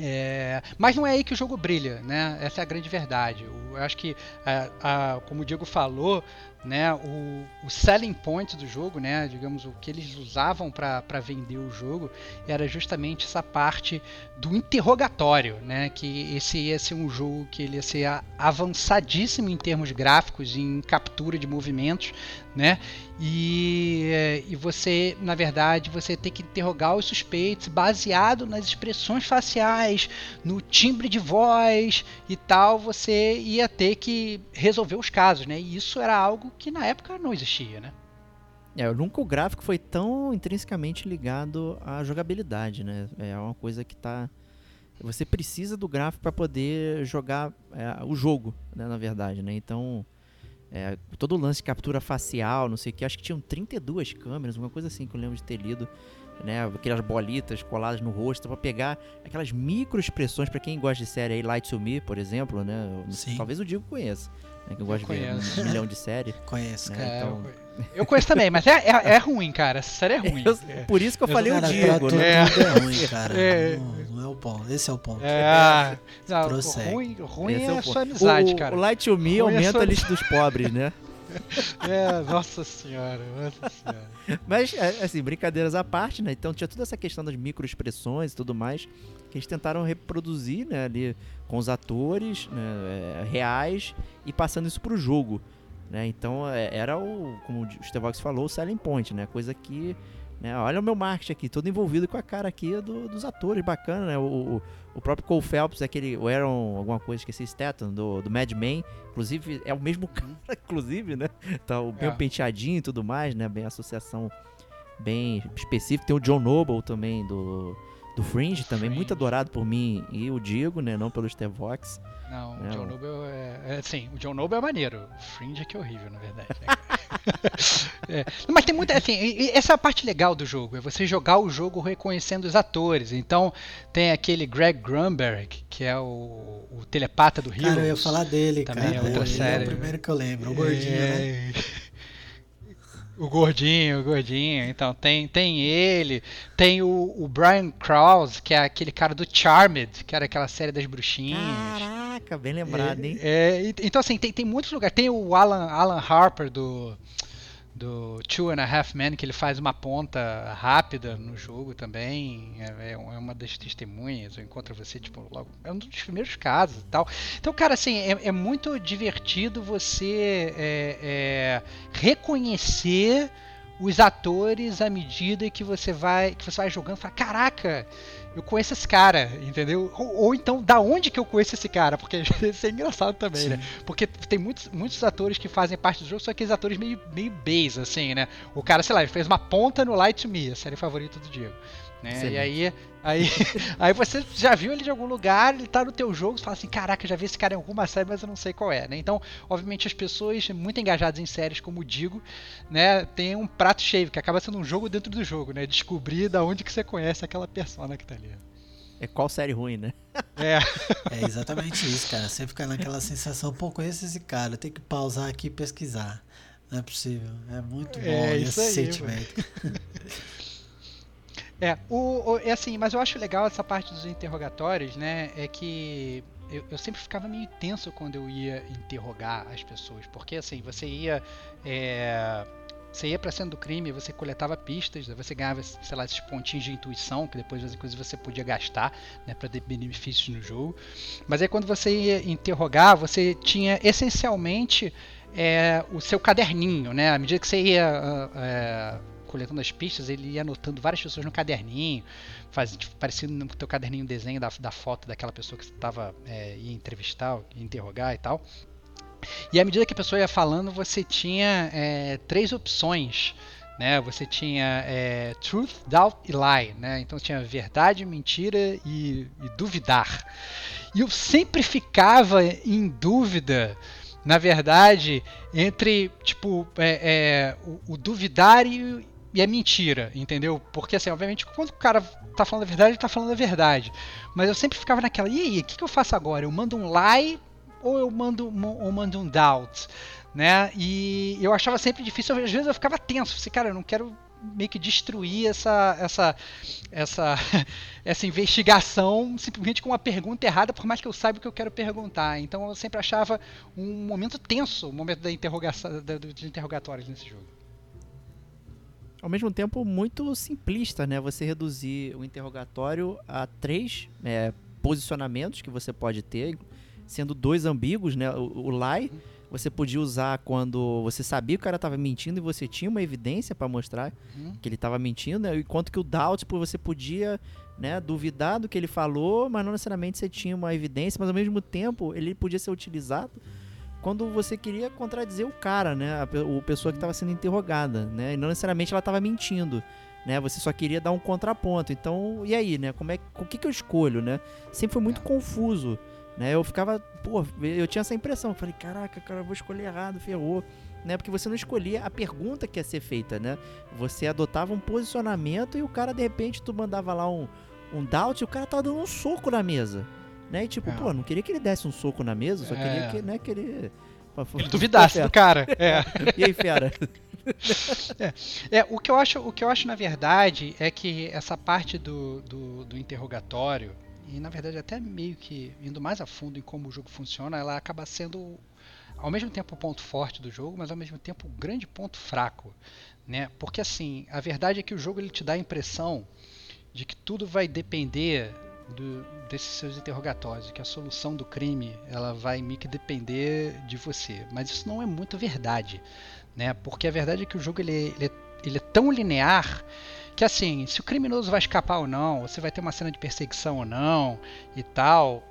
É, mas não é aí que o jogo brilha, né? Essa é a grande verdade. Eu acho que, é, a, como o Diego falou, né, o, o selling point do jogo, né, digamos, o que eles usavam para vender o jogo, era justamente essa parte do interrogatório, né, que esse ia ser um jogo que ele ia ser avançadíssimo em termos gráficos, em captura de movimentos, né, e, e você, na verdade, você tem que interrogar os suspeitos baseado nas expressões faciais, no timbre de voz e tal, você ia ter que resolver os casos, né, e isso era algo que na época não existia, né? É, nunca o gráfico foi tão intrinsecamente ligado à jogabilidade, né? É uma coisa que tá. Você precisa do gráfico para poder jogar é, o jogo, né, na verdade, né? Então, é, todo o lance de captura facial, não sei o que, acho que tinham 32 câmeras, uma coisa assim que eu lembro de ter lido né? Aquelas bolitas coladas no rosto pra pegar aquelas micro expressões pra quem gosta de série aí, Light to Me, por exemplo, né? Sim. Talvez o Digo conheça. Né? Que eu gosto de ver um milhão de séries. Conheço, né? cara. É, então- eu- Eu conheço também, mas é, é, é ruim, cara. Essa série é ruim. Eu- É. por isso que eu Eu- falei o Cara, tudo, né? É. tudo é ruim, cara. É. Não, não é o ponto. Esse é o ponto. É, ah, não, Prossegue. ruim, ruim Esse é, o a ponto. sua amizade, o, cara. O Light to Me Ruim é aumenta sua- a lista dos pobres, né? É, nossa senhora, nossa senhora. Mas, é, assim, brincadeiras à parte, né? Então tinha toda essa questão das microexpressões e tudo mais que eles tentaram reproduzir, né, ali com os atores né, é, reais e passando isso pro jogo, né? Então é, era o, como o Stevox falou, o selling point, né? Coisa que, né, olha o meu marketing aqui, todo envolvido com a cara aqui do- dos atores, bacana, né? O, o, o próprio Cole Phelps, aquele, o Aaron, alguma coisa, esqueci, Statham, do, do Mad Men, inclusive é o mesmo cara, inclusive, né? Tá o bem É. penteadinho e tudo mais, né? Bem associação bem específica. Tem o John Noble também do, do Fringe, também muito Fringe. adorado por mim e o Diego, né? Não pelo Stevox. Não, o Não. John Noble é, é. Sim, o John Noble é maneiro. O Fringe é que é horrível, na verdade. né? É, Mas tem muita. Assim, essa é a parte legal do jogo, é você jogar o jogo reconhecendo os atores. Então, tem aquele Greg Grunberg, que é o, o telepata do Heroes. Cara, eu ia falar dele, Também cara. é outra Ele série. É o primeiro que eu lembro. O gordinho, né? É. O gordinho, o gordinho. Então, tem, tem ele. Tem o, o Brian Krause, que é aquele cara do Charmed, que era aquela série das bruxinhas. Caraca, bem lembrado, hein? É, então, assim, tem, tem muitos lugares. Tem o Alan, Alan Harper do, do Two and a Half Men, que ele faz uma ponta rápida no jogo também. É, é é uma das testemunhas. Eu encontro você, tipo, logo. É um dos primeiros casos e tal. Então, cara, assim, é, é muito divertido você é, é, reconhecer os atores à medida que você vai que você vai jogando, fala, caraca, eu conheço esse cara, entendeu? Ou, ou então, da onde que eu conheço esse cara? Porque isso é engraçado também, né? Porque tem muitos, muitos atores que fazem parte do jogo, são aqueles atores meio, meio base, assim, né? O cara, sei lá, ele fez uma ponta no Light Me, a série favorita do Diego. Né? E aí, aí, aí você já viu ele de algum lugar, ele tá no teu jogo, você fala assim, caraca, já vi esse cara em alguma série, mas eu não sei qual é, né? Então, obviamente, as pessoas muito engajadas em séries, como o Digo, né, tem um prato cheio, que acaba sendo um jogo dentro do jogo, né? Descobrir da onde que você conhece aquela persona que tá ali. É qual série ruim, né? É, É exatamente isso, cara. Você fica naquela sensação, pô, conheço esse cara, eu tenho que pausar aqui e pesquisar. Não é possível. É muito bom É esse aí, sentimento. É, o, o- é assim, mas eu acho legal essa parte dos interrogatórios, né? É que eu, eu sempre ficava meio tenso quando eu ia interrogar as pessoas, porque assim, você ia. é, você ia pra cena do crime, você coletava pistas, aí você ganhava, sei lá, esses pontinhos de intuição, que depois, inclusive, você podia gastar, né, pra ter benefícios no jogo. Mas aí, quando você ia interrogar, você tinha essencialmente é, o seu caderninho, né? À medida que você ia ah, é, coletando as pistas, ele ia anotando várias pessoas no caderninho, faz, tipo, parecido no teu caderninho desenho da, da foto daquela pessoa que você tava, é, ia entrevistar, ia interrogar e tal. E à medida que a pessoa ia falando, você tinha é, três opções. Né? Você tinha é, truth, doubt e lie. Né? Então tinha verdade, mentira e, e duvidar. E eu sempre ficava em dúvida, na verdade, entre tipo é, é, o, o duvidar e, e a mentira, entendeu? Porque assim, obviamente, quando o cara tá falando a verdade, ele tá falando a verdade. Mas eu sempre ficava naquela, e aí, o que, que eu faço agora? Eu mando um lie ou eu mando, ou mando um doubt? Né? E eu achava sempre difícil, às vezes eu ficava tenso, assim, cara, eu não quero meio que destruir essa essa essa essa investigação simplesmente com uma pergunta errada, por mais que eu saiba o que eu quero perguntar. Então eu sempre achava um momento tenso, o momento da interrogação da, dos interrogatórios nesse jogo. Ao mesmo tempo, muito simplista, né? Você reduzir o interrogatório a três é, posicionamentos que você pode ter, sendo dois ambíguos, né? O, o lie você podia usar quando você sabia que o cara estava mentindo e você tinha uma evidência para mostrar Uhum. que ele estava mentindo, né? enquanto que o doubt, tipo, você podia né, duvidar do que ele falou, mas não necessariamente você tinha uma evidência, mas ao mesmo tempo ele podia ser utilizado quando você queria contradizer o cara, né? A, o pessoa que estava sendo interrogada, né? E não necessariamente ela estava mentindo, né? Você só queria dar um contraponto. Então, e aí, né? Como é, o que, que eu escolho, né? Sempre foi muito É. confuso, Né? Eu ficava, pô, eu tinha essa impressão. Falei, caraca, cara, eu vou escolher errado, ferrou. Né? Porque você não escolhia a pergunta que ia ser feita, né? Você adotava um posicionamento e o cara, de repente, tu mandava lá um, um doubt e o cara tava dando um soco na mesa. Né? E tipo, É. pô, não queria que ele desse um soco na mesa, só queria É. que, né, que ele. Ele duvidasse do cara. É. E aí, fera? É, o que eu acho, o que eu acho na verdade é que essa parte do, do, do interrogatório e na verdade até meio que indo mais a fundo em como o jogo funciona, ela acaba sendo ao mesmo tempo o ponto forte do jogo, mas ao mesmo tempo o grande ponto fraco, né? Porque assim, a verdade é que o jogo ele te dá a impressão de que tudo vai depender do, desses seus interrogatórios, que a solução do crime ela vai meio que depender de você, mas isso não é muito verdade né? Porque a verdade é que o jogo ele, ele, é- ele é tão linear que assim, se o criminoso vai escapar ou não, se vai ter uma cena de perseguição ou não e tal,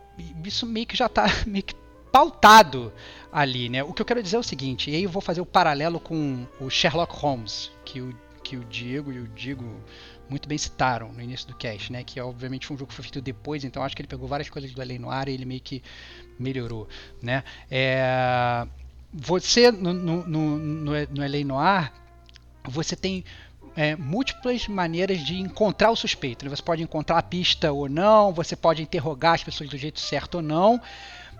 isso meio que já tá meio que pautado ali, né? O que eu quero dizer é o seguinte, e aí eu vou fazer o paralelo com o Sherlock Holmes, que o, que o Diego e o Digo muito bem citaram no início do cast, né? Que obviamente foi um jogo que foi feito depois, então acho que ele pegou várias coisas do Além no ar e ele meio que melhorou, né? É, você no, no, no, no, LA você tem é, múltiplas maneiras de encontrar o suspeito. né? Você pode encontrar a pista ou não, você pode interrogar as pessoas do jeito certo ou não,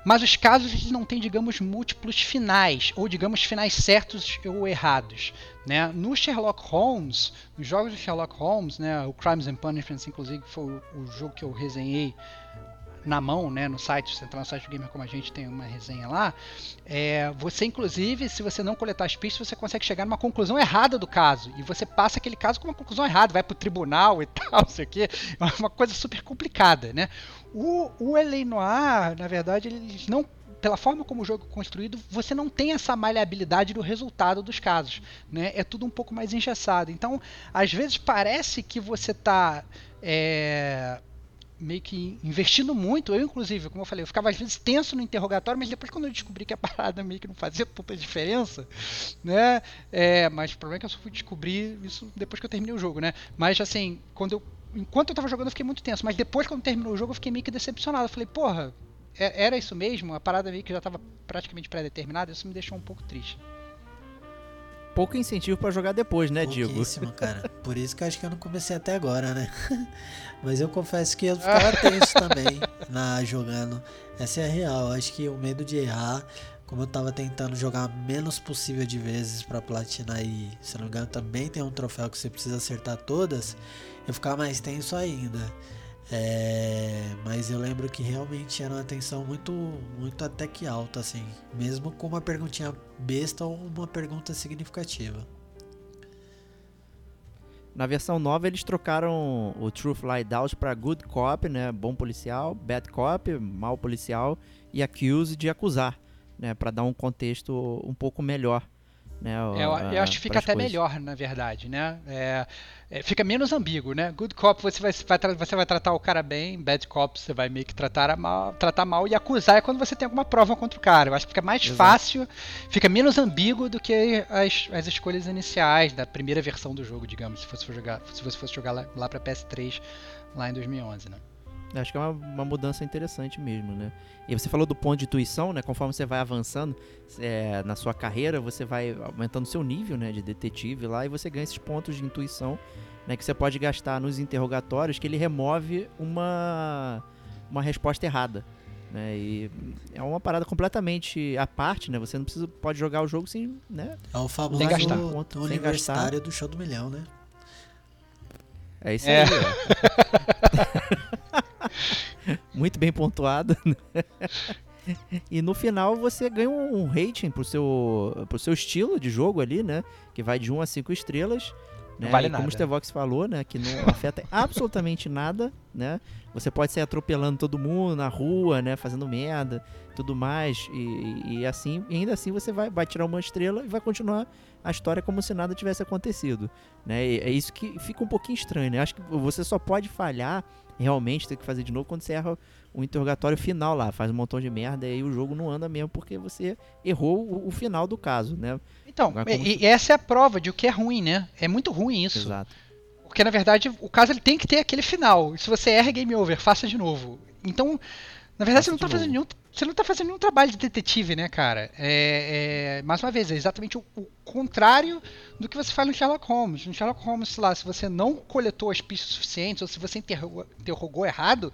mas os casos eles não têm, digamos, múltiplos finais, ou digamos, finais certos ou errados. Né? No Sherlock Holmes, nos jogos de Sherlock Holmes, né, o Crimes and Punishments, inclusive, foi o, jogo que eu resenhei na mão, né, no site, você no site do Gamer Como a Gente, tem uma resenha lá. É, você, inclusive, se você não coletar as pistas, você consegue chegar numa conclusão errada do caso. E você passa aquele caso com uma conclusão errada, vai pro tribunal e tal, sei o quê. É uma coisa super complicada, né? O, o LA Noir, na verdade, eles não. Pela forma como o jogo é construído, você não tem essa maleabilidade do resultado dos casos. Né? É tudo um pouco mais engessado. Então, às vezes parece que você está meio que investindo muito. Eu, inclusive, como eu falei, eu ficava às vezes tenso no interrogatório, mas depois quando eu descobri que a parada meio que não fazia tanta diferença, né? É, mas o problema é que eu só fui descobrir isso depois que eu terminei o jogo, né? Mas assim, quando eu enquanto eu tava jogando eu fiquei muito tenso, mas depois quando terminou o jogo eu fiquei meio que decepcionado. Eu falei, porra, é- era isso mesmo? A parada meio que já tava praticamente pré-determinada, isso me deixou um pouco triste. Pouco incentivo pra jogar depois, né, Diego? Cara. Por isso que eu acho que eu não comecei até agora, né? Mas eu confesso que eu ficava tenso também na jogando. Essa é a real. Acho que o medo de errar, como eu tava tentando jogar menos possível de vezes pra platinar e, se não me engano, também tem um troféu que você precisa acertar todas, eu ficava mais tenso ainda. É, mas eu lembro que realmente era uma tensão muito, muito até que alta, assim. Mesmo com uma perguntinha besta ou uma pergunta significativa. Na versão nova eles trocaram o Truth Lie Doubt pra Good Cop, né, bom policial, Bad Cop, mal policial e Accuse de acusar, né, para dar um contexto um pouco melhor, né? É, eu, eu acho que fica até coisas. melhor, na verdade, né? É, é, fica menos ambíguo, né? Good cop você vai, vai você vai tratar o cara bem, bad cop você vai meio que tratar mal, tratar mal e acusar é quando você tem alguma prova contra o cara. Eu acho que fica mais Exato. fácil, fica menos ambíguo do que as, as escolhas iniciais da primeira versão do jogo, digamos, se fosse jogar, se você fosse jogar lá, lá para PS3 lá em 2011, né? Acho que é uma, uma mudança interessante mesmo, né? E você falou do ponto de intuição, né? Conforme você vai avançando é, na sua carreira, você vai aumentando seu nível, né? De detetive lá e você ganha esses pontos de intuição, né? Que você pode gastar nos interrogatórios, que ele remove uma uma resposta errada, né? E é uma parada completamente à parte, né? Você não precisa pode jogar o jogo sem, né? É o famoso Sem gastar. do Sem universitário do show do milhão, né? É isso É. aí. ó. Muito bem pontuado. né? E no final você ganha um rating pro seu, pro seu estilo de jogo ali, né? Que vai de 1 a 5 estrelas. Né? Não vale e como nada. o Stevox falou, né? Que não afeta absolutamente nada, né? Você pode sair atropelando todo mundo na rua, né? Fazendo merda, tudo mais. E, e assim, e ainda assim você vai, vai tirar uma estrela e vai continuar a história como se nada tivesse acontecido. Né? E é isso que fica um pouquinho estranho, né? Acho que você só pode falhar, realmente, ter que fazer de novo quando você erra o interrogatório final lá, faz um montão de merda e aí o jogo não anda mesmo porque você errou o, o final do caso, né? Então, como e, essa é a prova de o que é ruim, né? É muito ruim isso. Exato. Porque na verdade o caso ele tem que ter aquele final. Se você erra, é game over, faça de novo. Então, Na verdade, você não, tá fazendo nenhum, você não tá fazendo nenhum trabalho de detetive, né, cara? É, é, mais uma vez, é exatamente o, o contrário do que você faz no Sherlock Holmes. No Sherlock Holmes, sei lá, se você não coletou as pistas suficientes, ou se você interrogou, interrogou errado,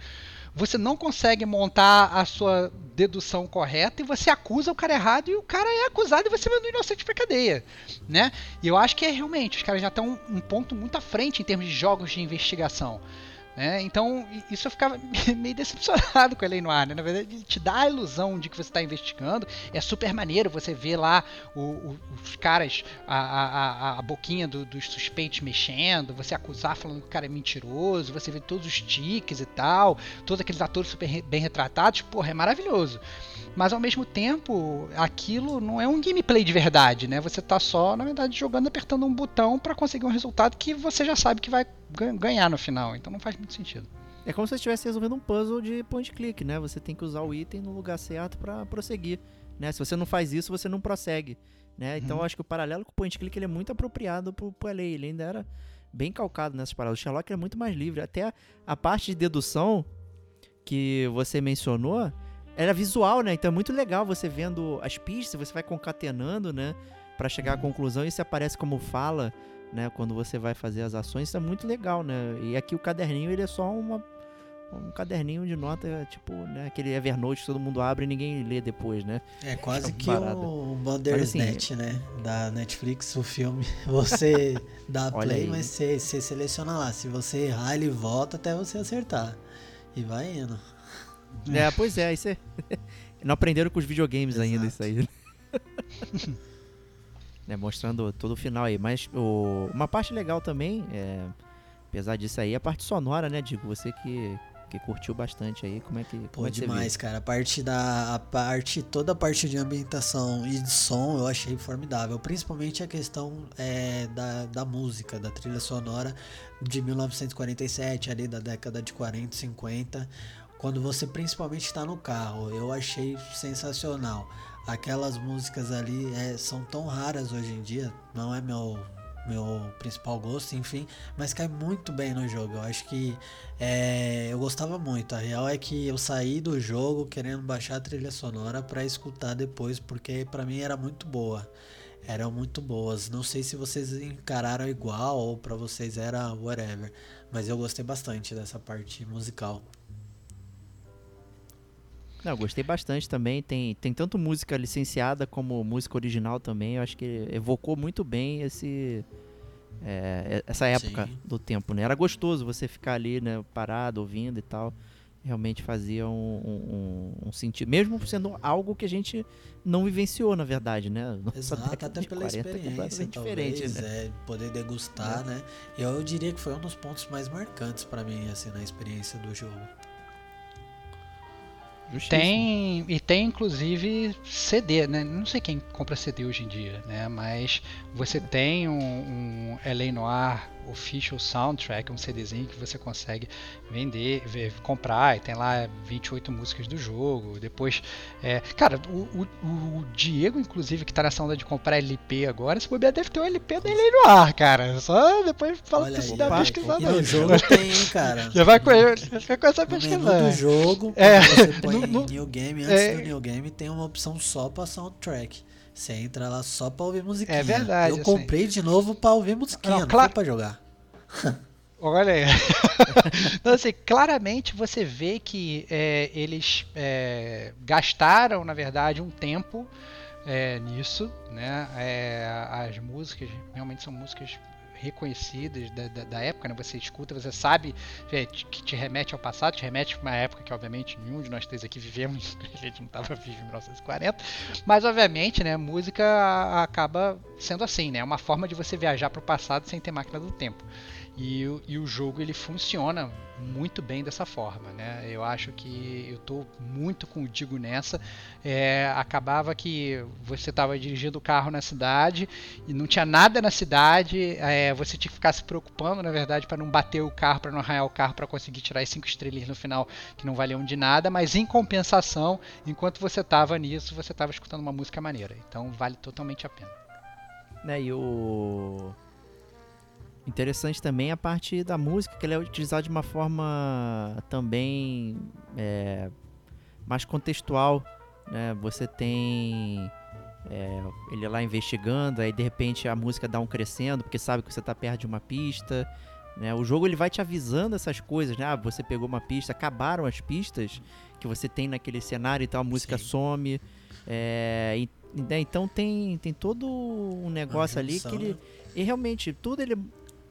você não consegue montar a sua dedução correta e você acusa o cara errado e o cara é acusado e você manda o inocente pra cadeia, né? E eu acho que é realmente, os caras já estão um ponto muito à frente em termos de jogos de investigação. Né? Então, isso eu ficava meio decepcionado com a Lei Noir, né? Na verdade, ele te dá a ilusão de que você está investigando. É super maneiro você ver lá o- o- os caras, a, a, a- boquinha do- dos suspeitos mexendo, você acusar falando que o cara é mentiroso, você vê todos os tiques e tal, todos aqueles atores super bem retratados. Porra, é maravilhoso. Mas ao mesmo tempo, aquilo não é um gameplay de verdade, né? Você tá só, na verdade, jogando, apertando um botão para conseguir um resultado que você já sabe que vai gan- ganhar no final. Então não faz muito sentido. É como se você estivesse resolvendo um puzzle de point click, né? Você tem que usar o item no lugar certo pra prosseguir, né? Se você não faz isso, você não prossegue, né? Então Uhum. eu acho que o paralelo com o point click ele é muito apropriado pro, pro LA, ele ainda era bem calcado nessas paradas. O Sherlock é muito mais livre, até a, a parte de dedução que você mencionou era visual, né? Então é muito legal você vendo as pistas, você vai concatenando, né? Pra chegar à conclusão e isso aparece como fala, né? Quando você vai fazer as ações, isso é muito legal, né? E aqui o caderninho, ele é só uma, um caderninho de nota, tipo, né? Aquele Evernote que todo mundo abre e ninguém lê depois, né? É quase que o Bandersnatch, né? Da Netflix, o filme. Você dá play, aí. mas você, você seleciona lá. Se você errar, ele volta até você acertar. E vai indo. É, pois é, isso é... Não aprenderam com os videogames ainda isso aí. né, mostrando todo o final aí. Mas o... uma parte legal também, é... apesar disso aí, é a parte sonora, né, Digo? Você que, que curtiu bastante aí, como é que, Pô, como é demais, cara. A parte da. A parte, toda a parte de ambientação e de som eu achei formidável. Principalmente a questão é, da, da música, da trilha sonora de 1947, ali da década de 40, 50. Quando você principalmente está no carro, eu achei sensacional. Aquelas músicas ali é, são tão raras hoje em dia, não é meu meu principal gosto, enfim, mas cai muito bem no jogo. Eu acho que é, eu gostava muito. A real é que eu saí do jogo querendo baixar a trilha sonora para escutar depois, porque para mim era muito boa. Eram muito boas. Não sei se vocês encararam igual ou para vocês era whatever, mas eu gostei bastante dessa parte musical. Não, eu gostei bastante também. Tem, tem tanto música licenciada como música original também. Eu acho que evocou muito bem esse é, essa época Sim. do tempo, né? Era gostoso você ficar ali, né, parado, ouvindo e tal. Realmente fazia um, um- um- sentido. Mesmo sendo algo que a gente não vivenciou, na verdade, né? Nossa Exato, até pela 40 é experiência, completamente talvez, né? é, poder degustar, né? Eu, eu diria que foi um dos pontos mais marcantes para mim, assim, na experiência do jogo. Tem e tem inclusive CD, né? Não sei quem compra CD hoje em dia, né? Mas você tem um, um LA Noir Official Soundtrack, um CDzinho que você consegue vender, ver- comprar e tem lá 28 músicas do jogo. Depois, é, cara, o, o- o Diego inclusive que tá nessa onda de comprar LP agora, se bobear deve ter um LP da LA Noir, cara. Só depois fala pra aí, você dar uma pesquisada. No jogo tem, cara. Já vai, co- vai começar a No do jogo, É, você põe no- no- New Game, antes é. do New Game, tem uma opção só pra soundtrack. Você entra lá só pra ouvir musiquinha. É verdade, Eu assim. comprei de novo pra ouvir musiquinha, Não, não, claro- pra jogar. Olha aí. então, assim, claramente você vê que é, eles é, gastaram, na verdade, um tempo é, nisso, né? É, as músicas realmente são músicas reconhecidas da, da- da época, né? Você escuta, você sabe é, que te remete ao passado, te remete para uma época que, obviamente, nenhum de nós três aqui vivemos, a gente não estava vivo em 1940, mas, obviamente, né, música acaba sendo assim, né? É uma forma de você viajar para o passado sem ter máquina do tempo. E, o- e o jogo ele funciona muito bem dessa forma, né? Eu acho que eu tô muito com o Digo nessa. É, acabava que você estava dirigindo o carro na cidade e não tinha nada na cidade, é, você tinha que ficar se preocupando, na verdade, para não bater o carro, para não arranhar o carro, para conseguir tirar as cinco estrelinhas no final que não valiam de nada, mas em compensação, enquanto você estava nisso, você estava escutando uma música maneira. Então vale totalmente a pena. né? E o interessante também a parte da música que ela é utilizada de uma forma também é, mais contextual, né? Você tem é, ele lá investigando, aí de repente a música dá um crescendo, porque sabe que você tá perto de uma pista. Né? O jogo ele vai te avisando essas coisas, né? Ah, você pegou uma pista, acabaram as pistas que você tem naquele cenário e tal, a música Sim. some. É, e- né, então tem, tem todo um negócio ali que ele, né? e realmente tudo ele,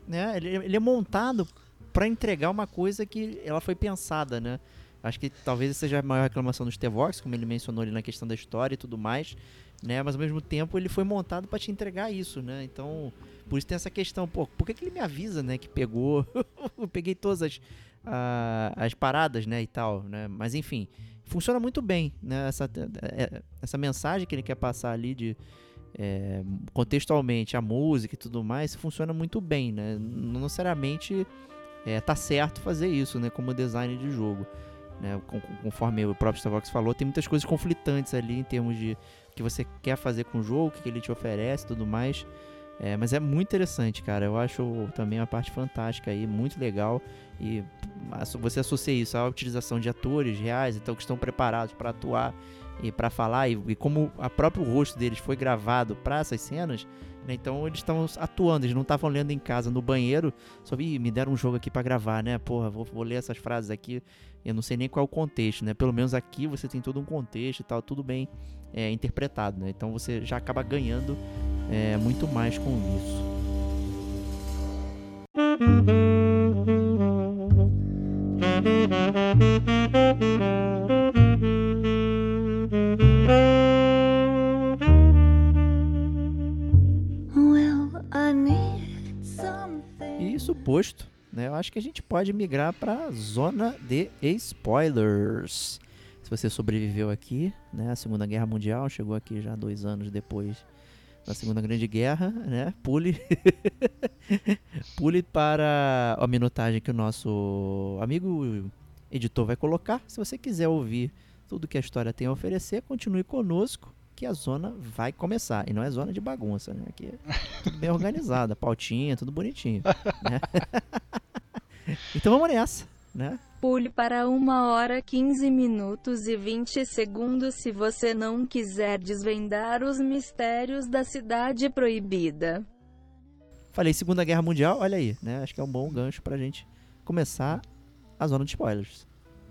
né, ele, ele é montado para entregar uma coisa que ela foi pensada, né? Acho que talvez seja a maior reclamação do Stevox, como ele mencionou ali na questão da história e tudo mais, né? Mas ao mesmo tempo ele foi montado para te entregar isso, né? Então, por isso tem essa questão, pô, por que, que ele me avisa, né, que pegou, eu peguei todas as, ah, as paradas, né, e tal, né? Mas enfim, funciona muito bem, né? Essa, é- essa mensagem que ele quer passar ali de é, contextualmente a música e tudo mais funciona muito bem, né? Não necessariamente é, tá certo fazer isso, né? Como design de jogo. Né? Con- con- Conforme o próprio Starvox falou, tem muitas coisas conflitantes ali em termos de o que você quer fazer com o jogo, o que ele te oferece e tudo mais. É, mas é muito interessante, cara. Eu acho também uma parte fantástica aí, muito legal. E você associa isso à utilização de atores reais, então que estão preparados para atuar e para falar. E, e como o próprio rosto deles foi gravado para essas cenas, né, então eles estão atuando, eles não estavam lendo em casa no banheiro, só vi, me deram um jogo aqui para gravar, né? Porra, vou, vou ler essas frases aqui. Eu não sei nem qual é o contexto, né? Pelo menos aqui você tem todo um contexto e tal, tudo bem é, interpretado, né? Então você já acaba ganhando é, muito mais com isso. Well, something. E isso posto, né? Eu acho que a gente pode migrar para zona de spoilers. Se você sobreviveu aqui, né? A Segunda Guerra Mundial chegou aqui já dois anos depois da Segunda Grande Guerra, né? Pule, pule para a minutagem que o nosso amigo editor vai colocar. Se você quiser ouvir tudo que a história tem a oferecer, continue conosco que a zona vai começar. E não é zona de bagunça, né? Aqui é tudo bem organizado, a pautinha, tudo bonitinho. né? então vamos nessa, né? Pule para 1 hora 15 minutos e 20 segundos se você não quiser desvendar os mistérios da Cidade Proibida. Falei Segunda Guerra Mundial, olha aí, né? Acho que é um bom gancho pra gente começar a zona de spoilers.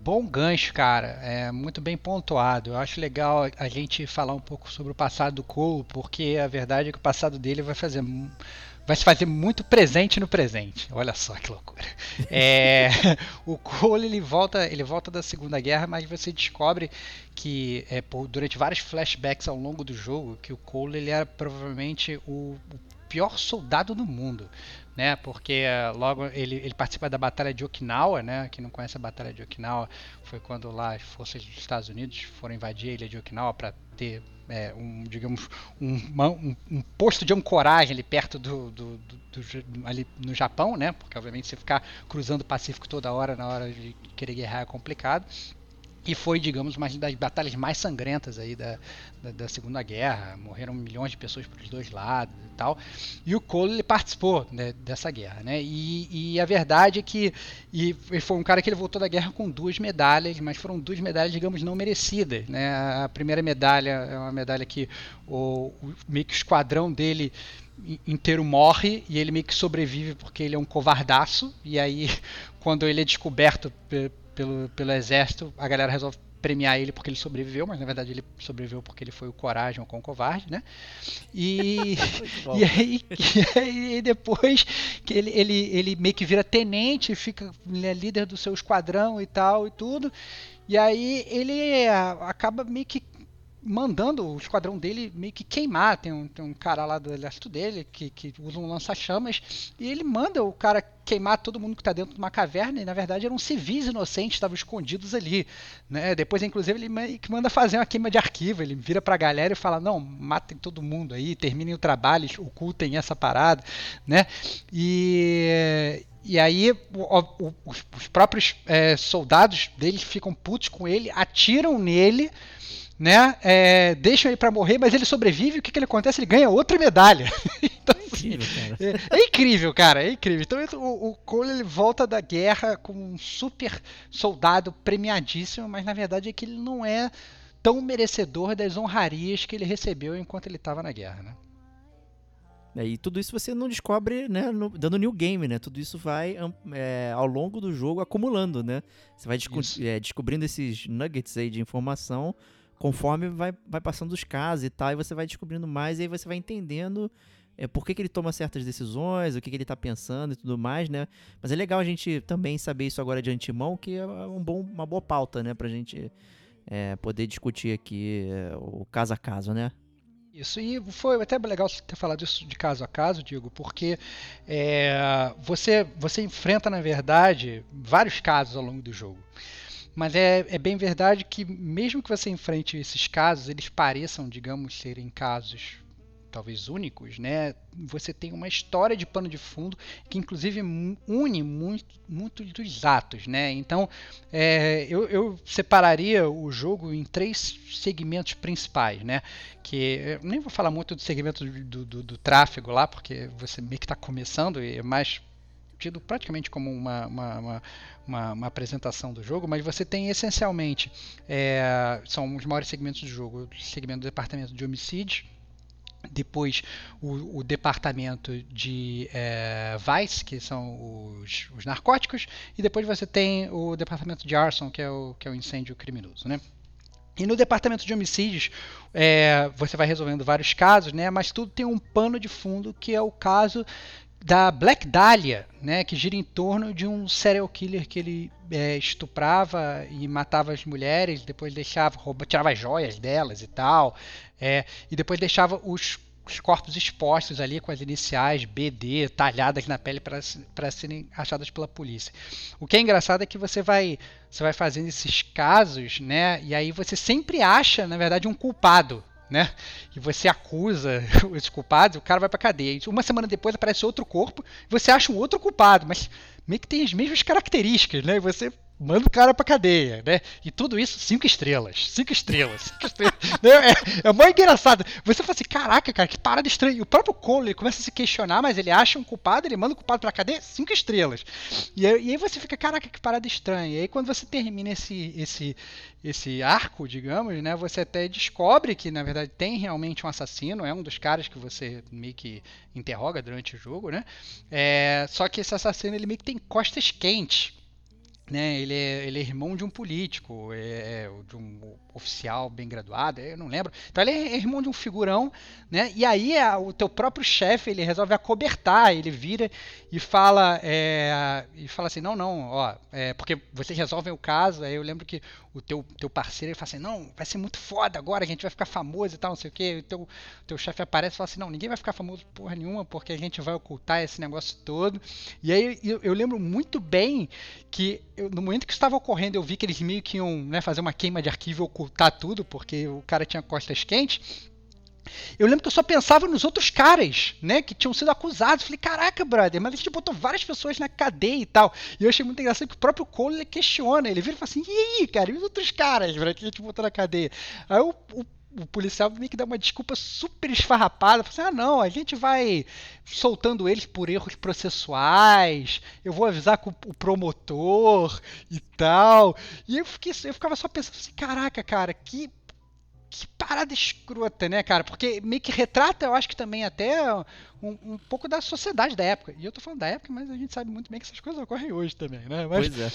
Bom gancho, cara. É muito bem pontuado. Eu acho legal a gente falar um pouco sobre o passado do Cole, porque a verdade é que o passado dele vai fazer vai se fazer muito presente no presente. Olha só que loucura. É, o Cole ele volta, ele volta da Segunda Guerra, mas você descobre que é, por- durante vários flashbacks ao longo do jogo que o Cole ele era provavelmente o, o pior soldado do mundo né? Porque eh, logo ele, ele participa da Batalha de Okinawa, né? Quem não conhece a Batalha de Okinawa foi quando lá as forças dos Estados Unidos foram invadir a ilha de Okinawa para ter eh, um, digamos, um, um- um posto de ancoragem ali perto do, do- do- do ali no Japão, né? Porque obviamente você ficar cruzando o Pacífico toda hora na hora de querer guerrear é complicado. E foi, digamos, uma das batalhas mais sangrentas aí da, da, da Segunda Guerra. Morreram milhões de pessoas pelos dois lados e tal. E o Cole ele participou né, dessa guerra, né? E, e a verdade é que e, foi um cara que ele voltou da guerra com duas medalhas, mas foram duas medalhas, digamos, não merecidas, né? A primeira medalha é uma medalha que o, o meio que o esquadrão dele in- inteiro morre e ele meio que sobrevive porque ele é um covardaço e aí quando ele é descoberto pelo, pelo exército a galera resolve premiar ele porque ele sobreviveu, mas na verdade ele sobreviveu porque ele foi o coragem ou com o covarde, né? E, e, aí, e aí depois que ele, ele, ele meio que vira tenente, fica é líder do seu esquadrão e tal e tudo. E aí ele ah, acaba meio que mandando o esquadrão dele meio que queimar. Tem um, tem um cara lá do exército dele que, que usa um lança-chamas e ele manda o cara queimar todo mundo que está dentro de uma caverna e na verdade eram civis inocentes, estavam escondidos ali. Né? Depois, inclusive, ele que manda fazer uma queima de arquivo. Ele vira pra galera e fala: Não, matem todo mundo aí, terminem o trabalho, ocultem essa parada. Né? E. E aí o- o- os, os próprios eh, soldados deles ficam putos com ele, atiram nele, né? É, deixam ele pra morrer, mas ele sobrevive. O que, que ele acontece? Ele ganha outra medalha. então, assim, incrível, cara. É, é incrível, cara, é incrível. Então o, o Cole ele volta da guerra como um super soldado premiadíssimo, mas na verdade é que ele não é tão merecedor das honrarias que ele recebeu enquanto ele estava na guerra, né? É, E tudo isso você não descobre, né, no- dando new game, né? Tudo isso vai é, ao longo do jogo acumulando, né? Você vai desco- é, descobrindo esses nuggets aí de informação conforme vai, vai passando os casos e tal, e você vai descobrindo mais, e aí você vai entendendo é, por que, que ele toma certas decisões, o que, que ele tá pensando e tudo mais, né? Mas é legal a gente também saber isso agora de antemão, que é um bom, uma boa pauta, né? Pra gente é, poder discutir aqui é, o caso a caso, né? Isso, e foi até legal você ter falado isso de caso a caso, Diego, porque é, você, você enfrenta, na verdade, vários casos ao longo do jogo. Mas é, é bem verdade que, mesmo que você enfrente esses casos, eles pareçam, digamos, serem casos talvez únicos, né? Você tem uma história de pano de fundo que, inclusive, une muito, muito dos atos, né? Então, é, eu, eu separaria o jogo em três segmentos principais, né? Que eu nem vou falar muito do segmento do, do, do- do tráfego lá, porque você meio que está começando e é mais tido praticamente como uma, uma, uma, uma- apresentação do jogo, mas você tem essencialmente é, são os maiores segmentos do jogo, o segmento do departamento de homicídio, depois o, o departamento de é, Vice, que são os, os narcóticos, e depois você tem o departamento de Arson, que é o, que é o incêndio criminoso, né? E no departamento de homicídios, é, você vai resolvendo vários casos, né? Mas tudo tem um pano de fundo que é o caso da Black Dahlia, né? Que gira em torno de um serial killer que ele é, estuprava e matava as mulheres, depois deixava, tirava as joias delas e tal, é, e depois deixava os, os corpos expostos ali com as iniciais BD talhadas na pele para serem achadas pela polícia. O que é engraçado é que você vai você vai fazendo esses casos, né? E aí você sempre acha, na verdade, um culpado, né? E você acusa os culpados, o cara vai pra cadeia. Uma semana depois aparece outro corpo, você acha um outro culpado, mas meio que tem as mesmas características, né? E você manda o cara pra cadeia, né? E tudo isso cinco estrelas, cinco estrelas, cinco estrelas. É, é mó engraçado. Você fala assim, caraca, cara, que parada estranha. E o próprio Cole começa a se questionar, mas ele acha um culpado, ele manda o culpado pra cadeia, cinco estrelas. E aí, e aí você fica, caraca, que parada estranha. E aí quando você termina esse, esse, esse arco, digamos, né? Você até descobre que, na verdade, tem realmente um assassino, é um dos caras que você meio que interroga durante o jogo, né? É, só que esse assassino, ele meio que tem costas quentes né, ele é, ele é irmão de um político, é, é, de um oficial bem graduado, eu não lembro. Então ele é irmão de um figurão, né? E aí a- o teu próprio chefe ele resolve acobertar, ele vira e fala é, e fala assim, não, não, ó, é, porque vocês resolvem o caso. Aí eu lembro que o teu, teu parceiro ele fala assim, não, vai ser muito foda agora, a gente vai ficar famoso e tal, não sei o que. O teu, teu chefe aparece e fala assim, não, ninguém vai ficar famoso porra nenhuma, porque a gente vai ocultar esse negócio todo. E aí eu, eu lembro muito bem que eu- no momento que estava ocorrendo, eu vi que eles meio que iam né, fazer uma queima de arquivo ocultar tudo, porque o cara tinha costas quentes. Eu lembro que eu só pensava nos outros caras, né, que tinham sido acusados. Falei, caraca, brother, mas a gente botou várias pessoas na cadeia e tal. E eu achei muito engraçado que o próprio Cole questiona. Ele vira e fala assim: e aí, cara, e os outros caras, brother, que a gente botou na cadeia? Aí o, o, o policial meio que dá uma desculpa super esfarrapada. Fala assim: ah, não, a gente vai soltando eles por erros processuais. Eu vou avisar com o promotor e tal. E eu, fiquei, eu ficava só pensando assim: caraca, cara, que que parada escrota, né, cara? Porque meio que retrata, eu acho que também até um, um pouco da sociedade da época. E eu tô falando da época, mas a gente sabe muito bem que essas coisas ocorrem hoje também, né? Mas, Pois é.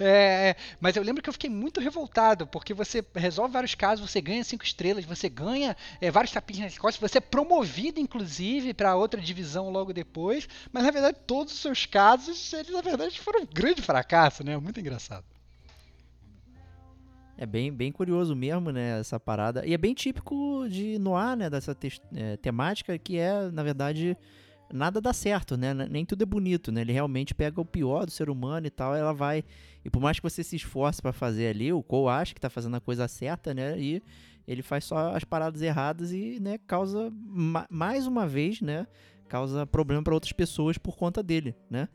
é, mas eu lembro que eu fiquei muito revoltado, porque você resolve vários casos, você ganha cinco estrelas, você ganha é, vários tapinhas nas costas, você é promovido, inclusive, para outra divisão logo depois, mas na verdade todos os seus casos, eles na verdade foram um grande fracasso, né? Muito engraçado. É bem, bem curioso mesmo, né, essa parada. E é bem típico de Noir, né, dessa tes- é, temática, que é, na verdade, nada dá certo, né? Nem tudo é bonito, né? Ele realmente pega o pior do ser humano e tal, ela vai... E por mais que você se esforce pra fazer ali, o Cole acha que tá fazendo a coisa certa, né? E ele faz só as paradas erradas e, né, causa, ma- mais uma vez, né, causa problema pra outras pessoas por conta dele, né?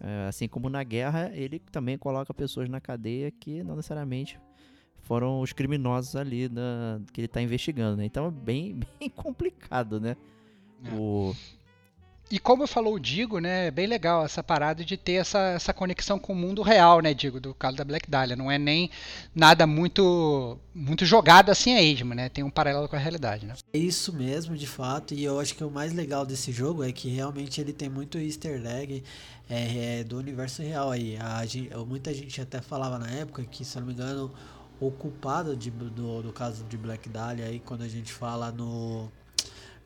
É, assim como na guerra, ele também coloca pessoas na cadeia que não necessariamente foram os criminosos ali na- que ele tá investigando, né? Então é bem, bem complicado, né? É. O, E como falou o Digo, né, é bem legal essa parada de ter essa, essa conexão com o mundo real, né, Digo, do caso da Black Dahlia. Não é nem nada muito muito jogado assim a esmo, né? Tem um paralelo com a realidade, né? É isso mesmo, de fato, e eu acho que o mais legal desse jogo é que realmente ele tem muito easter egg é, é, do universo real aí. A, gente, muita gente até falava na época que, se eu não me engano, o culpado de, do, do caso de Black Dahlia aí, quando a gente fala no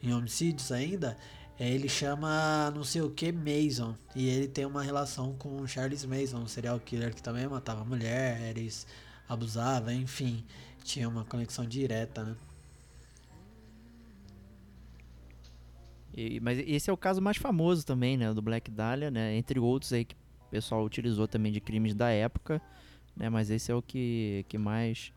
em homicídios ainda, é, ele chama não sei o que Mason. E ele tem uma relação com Charles Mason, um serial killer que também matava mulheres, abusava, enfim. Tinha uma conexão direta, né? E- mas esse é o caso mais famoso também, né, do Black Dahlia, né, entre outros aí que o pessoal utilizou também de crimes da época, né, mas esse é o que, que mais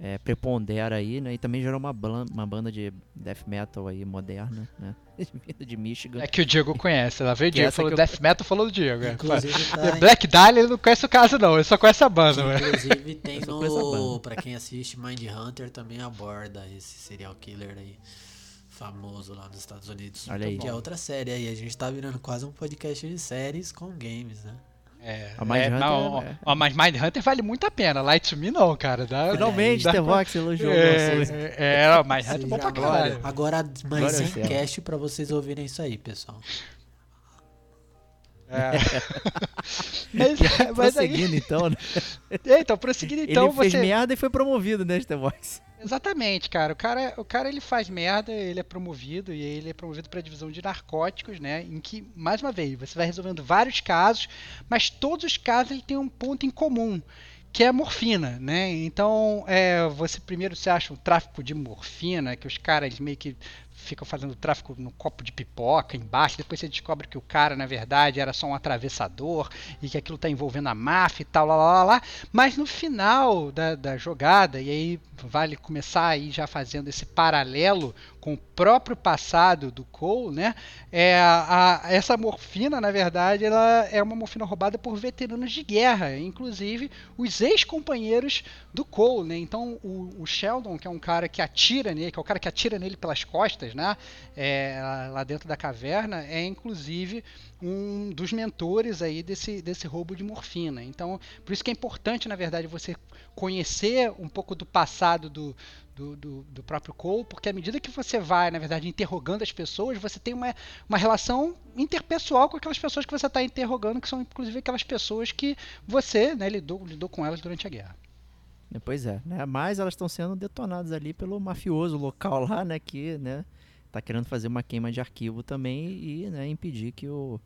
é, prepondera aí, né, e também gerou uma, uma banda de death metal aí moderna, né, de Michigan. É que o Diego conhece. Lá veio o Que Diego, falou que eu- Death Metal, falou do Diego. é. Inclusive tá, Black Dahlia ele não conhece o caso não, ele só conhece a banda, velho. Inclusive tem no. Pra quem assiste Mind Hunter também aborda esse serial killer aí. Famoso lá nos Estados Unidos. Olha aí. Que é outra série aí. A gente tá virando quase um podcast de séries com games, né? É, A Mind é, Hunter não, é- ó, mas Mind Hunter vale muito a pena. Light to Me não, cara. Dá, Finalmente, dá The pra- Vox elogiou É, vocês. é, é, Mind Hunter é bom pra caralho. Agora, ao sem céu. cast pra vocês ouvirem isso aí, pessoal. É. mas, mas aí, Prosseguindo então, né, é, então, prosseguindo então, ele fez você... merda e foi promovido, né, The Vox. Exatamente, cara. O cara, o cara ele faz merda, ele é promovido e ele é promovido para a divisão de narcóticos, né? Em que, mais uma vez, você vai resolvendo vários casos, mas todos os casos ele tem um ponto em comum, que é a morfina, né? Então, é, você primeiro você acha o tráfico de morfina, que os caras meio que ficam fazendo tráfico no copo de pipoca embaixo, depois você descobre que o cara, na verdade, era só um atravessador e que aquilo está envolvendo a máfia e tal, lá, lá, lá. Mas no final da, da jogada, e aí vale começar aí já fazendo esse paralelo com o próprio passado do Cole, né? É, a, essa morfina, na verdade, ela é uma morfina roubada por veteranos de guerra, inclusive os ex-companheiros do Cole, né? Então o, o Sheldon, que é um cara que atira nele, que é o cara que atira nele pelas costas, né? É, lá dentro da caverna, é inclusive um dos mentores aí desse, desse roubo de morfina. Então, por isso que é importante, na verdade, você conhecer um pouco do passado do, do, do, do próprio Cole, porque à medida que você vai, na verdade, interrogando as pessoas, você tem uma, uma relação interpessoal com aquelas pessoas que você está interrogando, que são inclusive aquelas pessoas que você né, lidou, lidou com elas durante a guerra. Pois é, né? Mas elas estão sendo detonadas ali pelo mafioso local lá, né? Que, né? Tá querendo fazer uma queima de arquivo também e, né? Impedir que o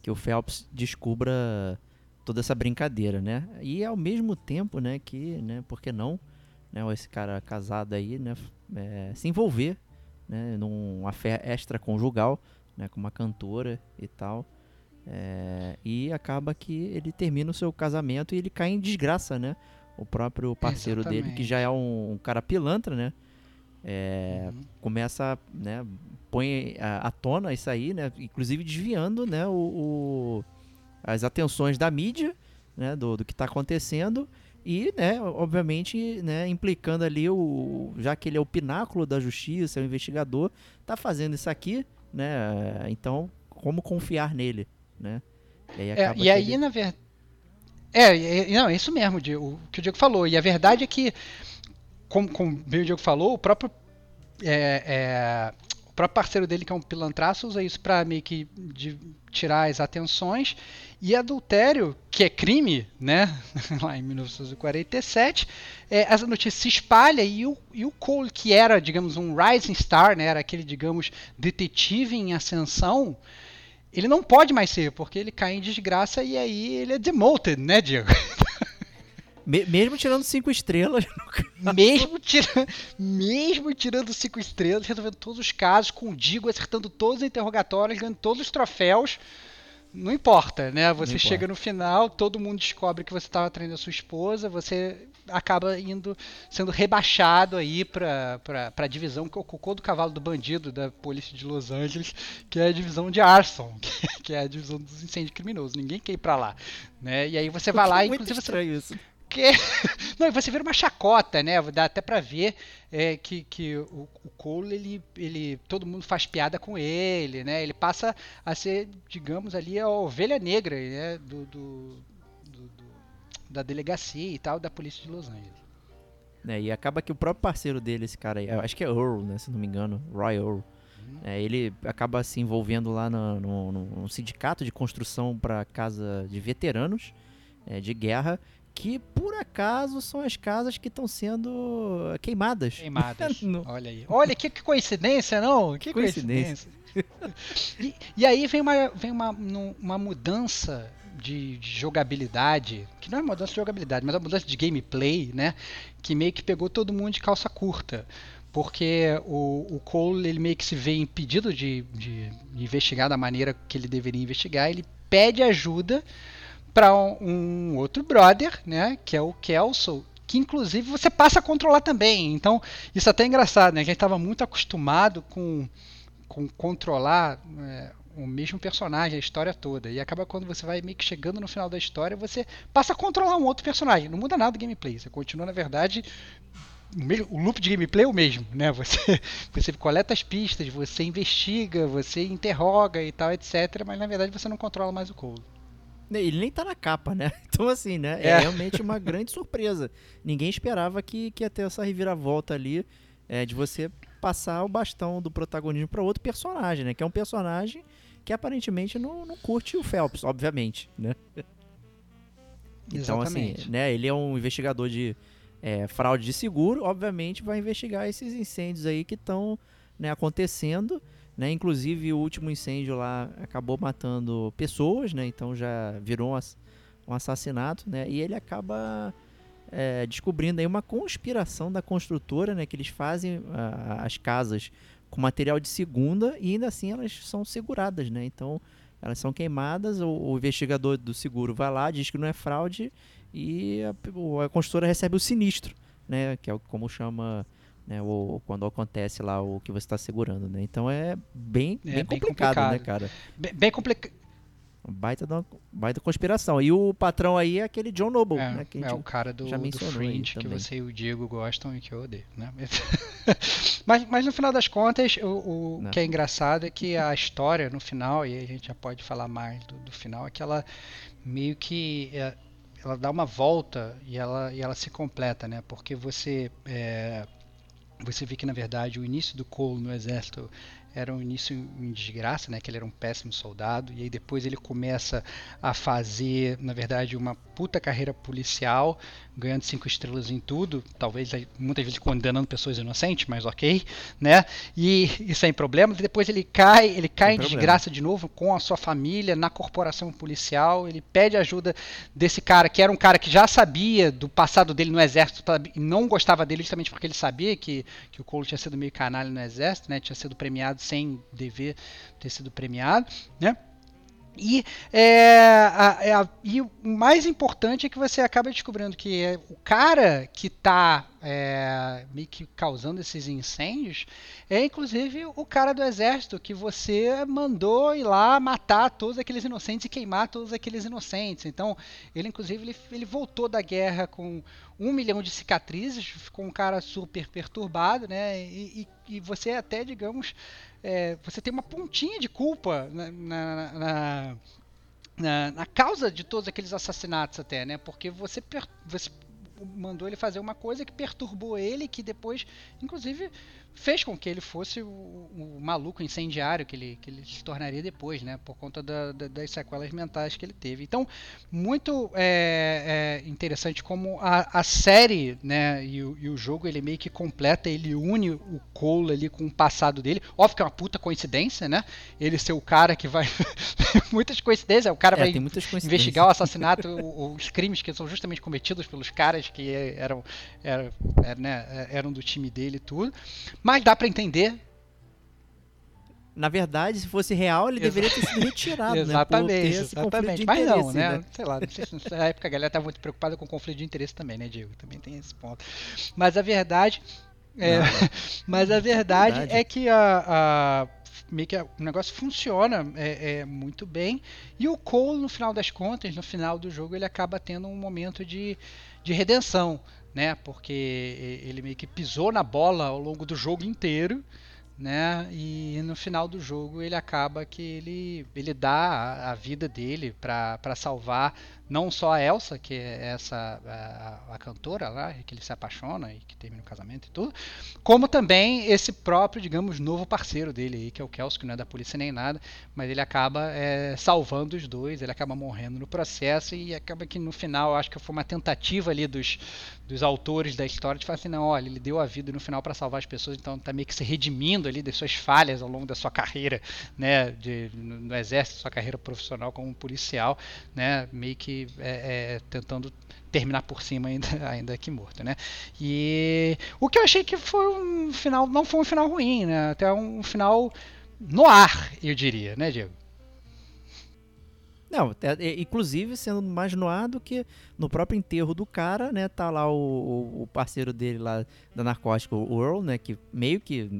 que o Phelps descubra toda essa brincadeira, né? E ao mesmo tempo, né? Que, né? Por que não? Né? Esse cara casado aí, né? é, se envolver, né? Numa fé extraconjugal, né? Com uma cantora e tal. É, e acaba que ele termina o seu casamento e ele cai em desgraça, né? O próprio parceiro dele, que Exatamente. já é um, um cara pilantra, né? É, Uhum. Começa, né? Põe à tona isso aí, né? Inclusive desviando, né? O, o- as atenções da mídia, né? Do, do que está acontecendo e, né? Obviamente, né? Implicando ali o, já que ele é o pináculo da justiça, é o investigador, tá fazendo isso aqui, né? Então, como confiar nele, né? E aí, É, e aí, ele- na verdade. É, é, não, é isso mesmo, o que o Diego falou. E a verdade é que, como, como bem o Diego falou, o próprio, é, é, o próprio parceiro dele, que é um pilantraço, usa isso para meio que de- tirar as atenções. E adultério, que é crime, né? Lá em 1947, é, essa notícia se espalha e o, e o Cole, que era, digamos, um rising star, né? Era aquele, digamos, detetive em ascensão ele não pode mais ser, porque ele cai em desgraça e aí ele é demoted, né, Diego? Me- mesmo tirando cinco estrelas, mesmo, tira, mesmo tirando cinco estrelas, resolvendo todos os casos, com o Digo acertando todos os interrogatórios, ganhando todos os troféus. Não importa, né? Você Não chega importa. no final, todo mundo descobre que você estava traindo a sua esposa, você acaba indo sendo rebaixado aí pra, pra, pra divisão que ocupou do cavalo do bandido da polícia de Los Angeles, que é a divisão de arson, que é a divisão dos incêndios criminosos. Ninguém quer ir pra lá, né? E aí você vai lá e muito inclusive você isso. Que... Não, você vira uma chacota, né? Dá até pra ver é, que, que o, o Cole, ele, ele, todo mundo faz piada com ele, né? Ele passa a ser, digamos, ali a ovelha negra né? do, do, do, do da delegacia e tal, da polícia de Los Angeles. É, e acaba que o próprio parceiro dele, esse cara aí, acho que é Earl, né? Se não me engano, Roy Earl. É, ele acaba se envolvendo lá no, no- no sindicato de construção para casa de veteranos é, de guerra, que por acaso são as casas que estão sendo queimadas. Queimadas. Olha aí. Olha que, que coincidência, não? Que Coincidência. coincidência. e, e aí vem uma, vem uma, uma mudança de, de jogabilidade, que não é mudança de jogabilidade, mas é uma mudança de gameplay, né? Que meio que pegou todo mundo de calça curta. Porque o, o Cole ele meio que se vê impedido de, de investigar da maneira que ele deveria investigar. Ele pede ajuda para um, um outro brother, né? Que é o Kelso, que inclusive você passa a controlar também. Então, isso até é engraçado, né? A gente estava muito acostumado com, com controlar é, o mesmo personagem, a história toda. E acaba quando você vai meio que chegando no final da história, você passa a controlar um outro personagem. Não muda nada do gameplay. Você continua, na verdade, o, o loop de gameplay é o mesmo, né? Você, você coleta as pistas, você investiga, você interroga e tal, etc. Mas na verdade você não controla mais o Cole. Ele nem tá na capa, né? Então, assim, né? É, É. realmente uma grande surpresa. Ninguém esperava que, que ia ter essa reviravolta ali é, de você passar o bastão do protagonismo para outro personagem, né? Que é um personagem que aparentemente não, não curte o Phelps, obviamente, né? Então, Exatamente. assim, né? Ele é um investigador de é, fraude de seguro, obviamente vai investigar esses incêndios aí que estão né, acontecendo, né? Inclusive o último incêndio lá acabou matando pessoas, né? Então já virou um, ass- assassinato, né? E ele acaba é, descobrindo aí uma conspiração da construtora, né? Que eles fazem as casas com material de segunda e ainda assim elas são seguradas, né? Então elas são queimadas, o, o investigador do seguro vai lá, diz que não é fraude e a, a construtora recebe o sinistro, né? Que é o- como chama né, o, quando acontece lá o que você está segurando, né? Então é bem, É bem, bem complicado, né, complicado. cara? Bem, bem complicado. Baita, da, baita conspiração. E o patrão aí é aquele John Noble, É, né? Que é o cara do, já do Fringe que você e o Diego gostam e que eu odeio, né? mas, mas no final das contas, o, o Não. que é engraçado é que a história no final, e a gente já pode falar mais do, do final, é que ela meio que é, ela dá uma volta e ela, e ela se completa, né? Porque você é, você vê que na verdade o início do Cole no exército era um início em desgraça, né? Que ele era um péssimo soldado e aí depois ele começa a fazer, na verdade, uma puta carreira policial, ganhando cinco estrelas em tudo, talvez muitas vezes condenando pessoas inocentes, mas ok, né? E, e sem problemas. E depois ele cai, ele cai em problema. desgraça de novo com a sua família na corporação policial. Ele pede ajuda desse cara que era um cara que já sabia do passado dele no exército e não gostava dele justamente porque ele sabia que, que o Cole tinha sido meio canalha no exército, né? Tinha sido premiado sem dever ter sido premiado, né? E, é, a- é a- e o mais importante é que você acaba descobrindo que é o cara que está meio que causando esses incêndios é inclusive o cara do exército que você mandou ir lá matar todos aqueles inocentes e queimar todos aqueles inocentes. Então, ele inclusive ele, ele voltou da guerra com um milhão de cicatrizes, ficou um cara super perturbado, né? E, e- e você até, digamos, é, você tem uma pontinha de culpa na, na- na- na, causa de todos aqueles assassinatos até, né? Porque você, per- você mandou ele fazer uma coisa que perturbou ele, que depois, inclusive, fez com que ele fosse o, o maluco incendiário que ele, que ele se tornaria depois, né? Por conta da- da- das sequelas mentais que ele teve. Então, muito é, é, interessante como a, a série, né, e o, e o jogo ele meio que completa, ele une o Cole ali com o passado dele. Óbvio que é uma puta coincidência, né? Ele ser o cara que vai muitas coincidências, o cara É, vai investigar o assassinato, os crimes que são justamente cometidos pelos caras que eram, eram, eram, né, eram do time dele e tudo. Mas dá pra entender Na verdade, se fosse real, ele deveria ter sido retirado, né? Exatamente, conflito exatamente. Mas não, interesse, né? Sei lá, não sei se nessa época a galera tá muito preocupada com conflito de interesse também, né, Diego? Também tem esse ponto. Mas a verdade. É, mas a verdade, verdade. é que a, a- meio que o negócio funciona é, é, muito bem. E o Cole, no final das contas, no final do jogo, ele acaba tendo um momento de, de redenção, né? Porque ele meio que pisou na bola ao longo do jogo inteiro né? E no final do jogo ele acaba que ele, ele dá a, vida dele para salvar não só a Elsa, que é essa a, a, cantora lá, que ele se apaixona e que termina o casamento e tudo, como também esse próprio, digamos, novo parceiro dele aí, que é o Kels, que não é da polícia nem nada, mas ele acaba é, salvando os dois, ele acaba morrendo no processo e acaba que no final, acho que foi uma tentativa ali dos, dos autores da história de falar assim, não, olha, ele deu a vida no final para salvar as pessoas, então tá meio que se redimindo ali das suas falhas ao longo da sua carreira, né, de, no, no exército, sua carreira profissional como policial, né, meio que é, é, tentando terminar por cima ainda, ainda que morto, né? E o que eu achei que foi um final, não foi um final ruim, né? Até um final no ar, eu diria, né, Diego? Não, é, inclusive sendo mais no ar do que no próprio enterro do cara, né? Tá lá o, o parceiro dele lá da narcótica, o Earl, né? Que meio que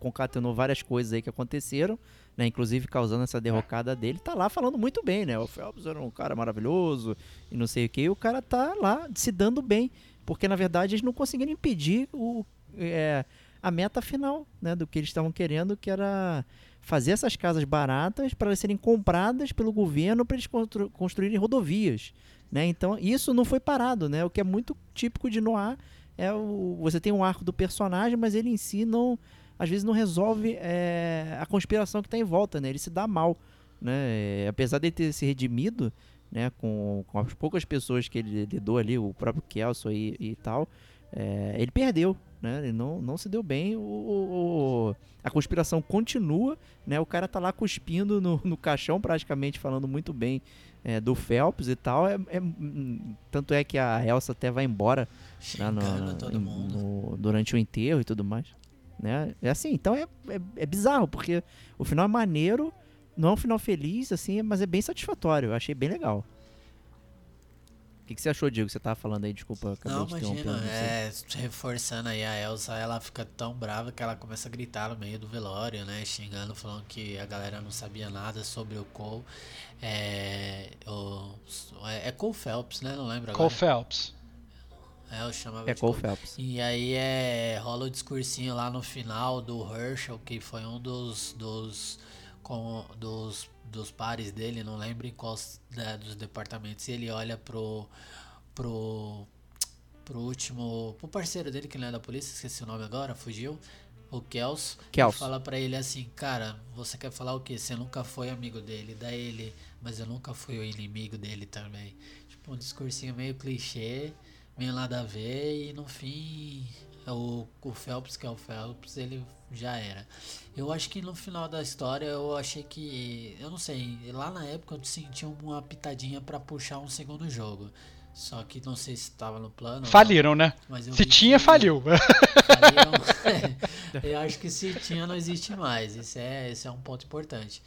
concatenou várias coisas aí que aconteceram né? Inclusive causando essa derrocada dele, tá lá falando muito bem, né? O Phelps era um cara maravilhoso e não sei o que, e o cara tá lá se dando bem, porque na verdade eles não conseguiram impedir o, é, a meta final, né? Do que eles estavam querendo, que era fazer essas casas baratas para serem compradas pelo governo para eles constru construírem rodovias, né? Então isso não foi parado, né? O que é muito típico de Noir é o você tem um arco do personagem, mas ele em si não às vezes não resolve é, a conspiração que está em volta, né? Ele se dá mal, né? Apesar de ter se redimido, né? Com, com as poucas pessoas que ele lidou ali, o próprio Kelso e, e tal, é, ele perdeu, né? Ele não, não se deu bem. O, o, a conspiração continua, né? O cara tá lá cuspindo no, no caixão, praticamente falando muito bem é, do Phelps e tal. É, é, tanto é que a Elsa até vai embora né, no, no, durante o enterro e tudo mais. Né? É assim, então é, é, é, bizarro, porque o final é maneiro, não é um final feliz, assim, mas é bem satisfatório. Eu achei bem legal. O que, que você achou, Diego? Você tava falando aí, desculpa, acabei não, de imagina, é, reforçando aí a Elsa, ela fica tão brava que ela começa a gritar no meio do velório, né? Xingando, falando que a galera não sabia nada sobre o Cole. É, o, é, é Cole Phelps, né? Não lembro agora. Cole Phelps. É, eu chamava é de Cole Phelps. E aí é, rola o discursinho lá no final do Herschel, que foi um dos dos com, dos, dos pares dele, não lembro em qual né, dos departamentos, e ele olha pro pro pro último, pro parceiro dele que não é da polícia, esqueci o nome agora, fugiu. O Kels, Kels. fala para ele assim, cara, você quer falar o que? Você nunca foi amigo dele, daí ele, mas eu nunca fui o inimigo dele também. Tipo, um discursinho meio clichê, meio nada a ver e no fim o, o Phelps, que é o Phelps, ele já era. Eu acho que no final da história eu achei que. Eu não sei, lá na época eu senti uma pitadinha para puxar um segundo jogo. Só que não sei se estava no plano. Faliram, né? se tinha, que... faliu. Faliram. eu acho que se tinha, não existe mais. Esse é, esse é um ponto importante.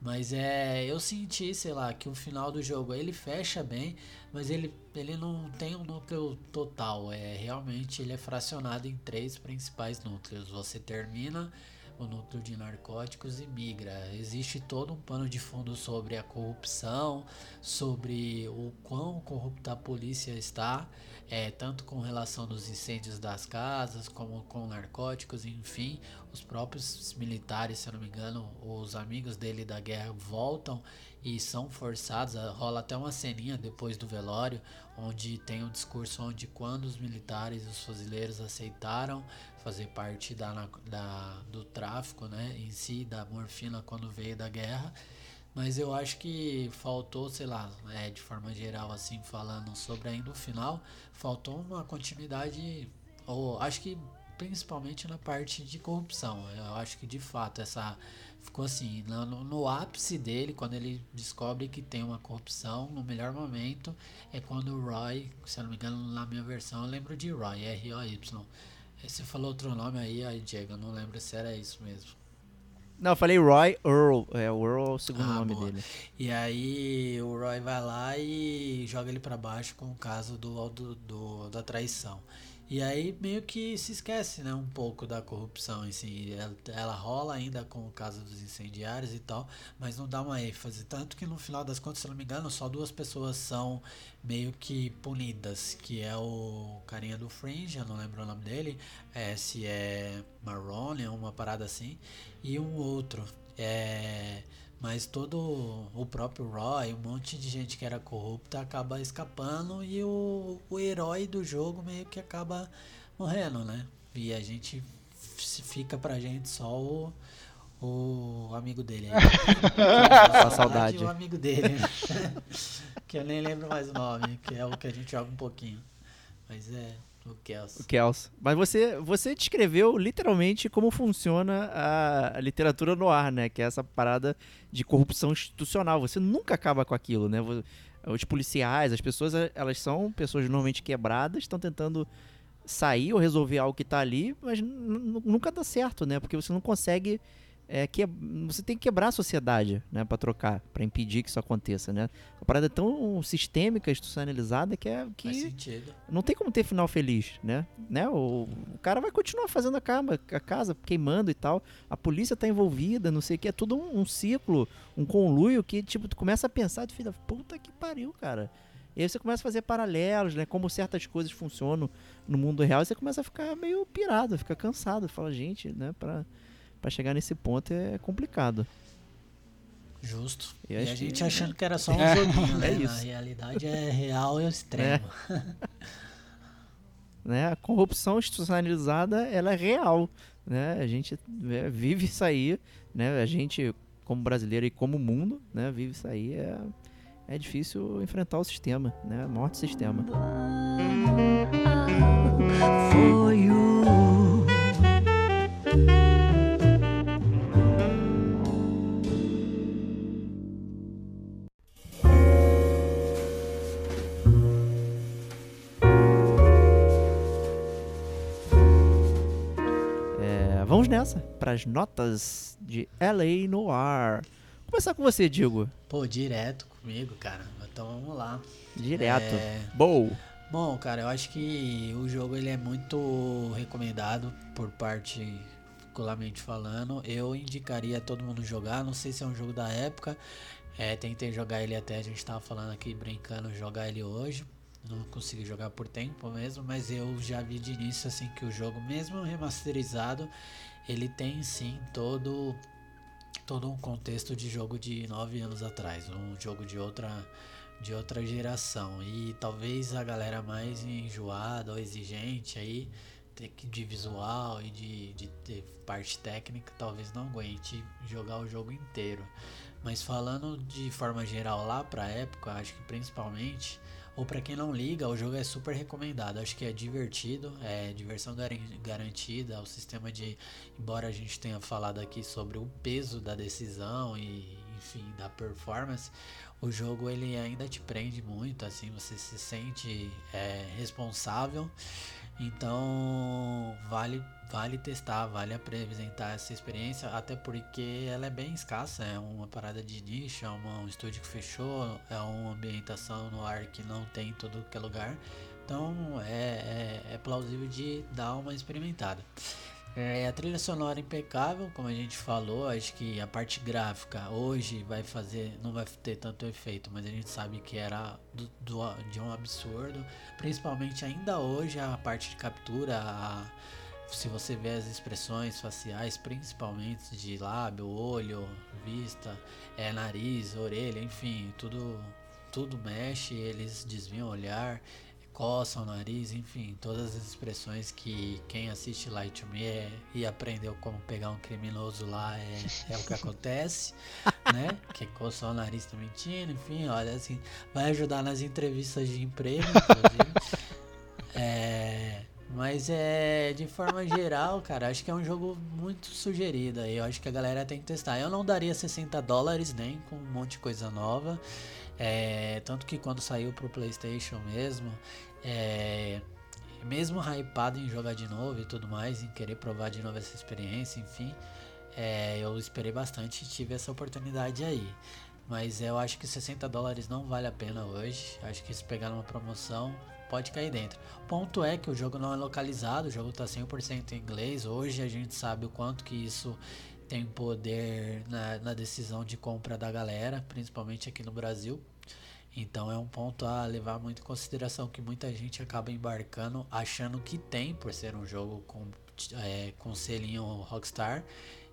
Mas é, eu senti, sei lá, que o final do jogo ele fecha bem, mas ele, ele não tem um núcleo total. É realmente ele é fracionado em três principais núcleos. Você termina o núcleo de narcóticos e migra. Existe todo um pano de fundo sobre a corrupção, sobre o quão corrupta a polícia está, é, tanto com relação dos incêndios das casas, como com narcóticos, enfim. Os próprios militares, se eu não me engano, os amigos dele da guerra voltam e são forçados. Rola até uma ceninha depois do velório, onde tem um discurso onde quando os militares e os fuzileiros aceitaram fazer parte da, da, do tráfico né, em si, da morfina quando veio da guerra. Mas eu acho que faltou, sei lá, é, de forma geral, assim, falando sobre ainda o final, faltou uma continuidade, ou acho que principalmente na parte de corrupção. Eu acho que de fato essa ficou assim, no, no, ápice dele, quando ele descobre que tem uma corrupção, no melhor momento é quando o Roy, se eu não me engano, na minha versão eu lembro de Roy, R-O-Y. Você falou outro nome aí, aí, Diego, eu não lembro se era isso mesmo. Não, eu falei Roy Earl. É, o Earl é o segundo ah, nome boa. dele. E aí o Roy vai lá e joga ele para baixo com o caso do, do, do, da traição. E aí meio que se esquece, né, um pouco da corrupção si. Ela, ela rola ainda com o caso dos incendiários e tal, mas não dá uma ênfase. Tanto que no final das contas, se não me engano, só duas pessoas são meio que punidas, que é o carinha do Fringe, eu não lembro o nome dele, é, se é Marrone, uma parada assim, e um outro. É, mas todo o próprio Roy, um monte de gente que era corrupta acaba escapando e o, o herói do jogo meio que acaba morrendo, né? E a gente fica pra gente só o, o amigo dele. aí. Só saudade. O amigo dele. né? que eu nem lembro mais o nome, que é o que a gente joga um pouquinho. Mas é o Kels. O Kels. Mas você, você descreveu literalmente como funciona a, a literatura no ar, né? Que é essa parada de corrupção institucional. Você nunca acaba com aquilo, né? Os policiais, as pessoas, eh, elas são pessoas normalmente quebradas, estão tentando sair ou resolver algo que tá ali, mas nunca dá certo, né? Porque você não consegue. É, que, você tem que quebrar a sociedade, né, para trocar, para impedir que isso aconteça, né? A parada é tão sistêmica, institucionalizada que é que não tem como ter final feliz, né? né? O, o cara vai continuar fazendo a, cama, a casa, queimando e tal. A polícia tá envolvida, não sei o que. É tudo um, um ciclo, um conluio que, tipo, tu começa a pensar, fica, puta que pariu, cara. E aí você começa a fazer paralelos, né? Como certas coisas funcionam no mundo real. E você começa a ficar meio pirado, fica cansado. Fala, gente, né? Pra, pra chegar nesse ponto é complicado. Justo. E E, a que- gente achando que era só um joguinho, né? É Na isso. realidade é real e ao extremo. né? A corrupção institucionalizada, ela é real, né? A gente é, vive isso aí, né? A gente, como brasileiro e como mundo, né? Vive isso aí, é, é difícil enfrentar o sistema, né? A morte do sistema. for you. Vamos nessa, para as notas de LA Noir. Vou começar com você, Diego. Pô, direto comigo, cara. Então vamos lá. Direto. É, Bow. Bom, cara, eu acho que o jogo ele é muito recomendado por parte particularmente falando. Eu indicaria todo mundo jogar. Não sei se é um jogo da época. É, tentei jogar ele até a gente tava falando aqui brincando jogar ele hoje. Não consegui jogar por tempo mesmo, mas eu já vi de início assim que o jogo, mesmo remasterizado, ele tem sim todo todo um contexto de jogo de nove anos atrás, um jogo de outra de outra geração. E talvez a galera mais enjoada ou exigente aí de visual e de, de ter parte técnica talvez não aguente jogar o jogo inteiro. Mas falando de forma geral lá pra época acho que principalmente ou para quem não liga, o jogo é super recomendado. Acho que é divertido, é diversão garan- garantida. O sistema de, embora a gente tenha falado aqui sobre o peso da decisão e, enfim, da performance, o jogo ele ainda te prende muito. Assim, você se sente é, responsável. Então, vale vale testar, vale apresentar essa experiência, até porque ela é bem escassa, é uma parada de nicho, é uma- um estúdio que fechou, é uma ambientação no ar que não tem em todo que é lugar, então é, é, é plausível de dar uma experimentada. É, a trilha sonora é impecável, como a gente falou, acho que a parte gráfica hoje vai fazer, não vai ter tanto efeito, mas a gente sabe que era do, do- de um absurdo, principalmente ainda hoje a parte de captura, a, se você vê as expressões faciais, principalmente de lábio, olho, vista, é, nariz, orelha, enfim, tudo, tudo mexe, eles desviam o olhar, coçam o nariz, enfim, todas as expressões que quem assiste Light to Me é- e aprendeu como pegar um criminoso lá é, é o que acontece, né? Que coçar o nariz tá mentindo, enfim, olha assim, vai ajudar nas entrevistas de emprego, inclusive. É, mas é de forma geral, cara, acho que é um jogo muito sugerido aí. Eu acho que a galera tem que testar. Eu não daria 60 dólares nem com um monte de coisa nova. É, tanto que quando saiu pro PlayStation mesmo, é, mesmo hypado em jogar de novo e tudo mais, em querer provar de novo essa experiência, enfim, é, eu esperei bastante e tive essa oportunidade aí. Mas eu acho que 60 dólares não vale a pena hoje. Acho que se pegar numa promoção, pode cair dentro. Ponto é que o jogo não é localizado, o jogo tá 100% em inglês. Hoje a gente sabe o quanto que isso tem poder na, na decisão de compra da galera, principalmente aqui no Brasil. Então é um ponto a levar muito em consideração que muita gente acaba embarcando achando que tem por ser um jogo com, é, com selinho Rockstar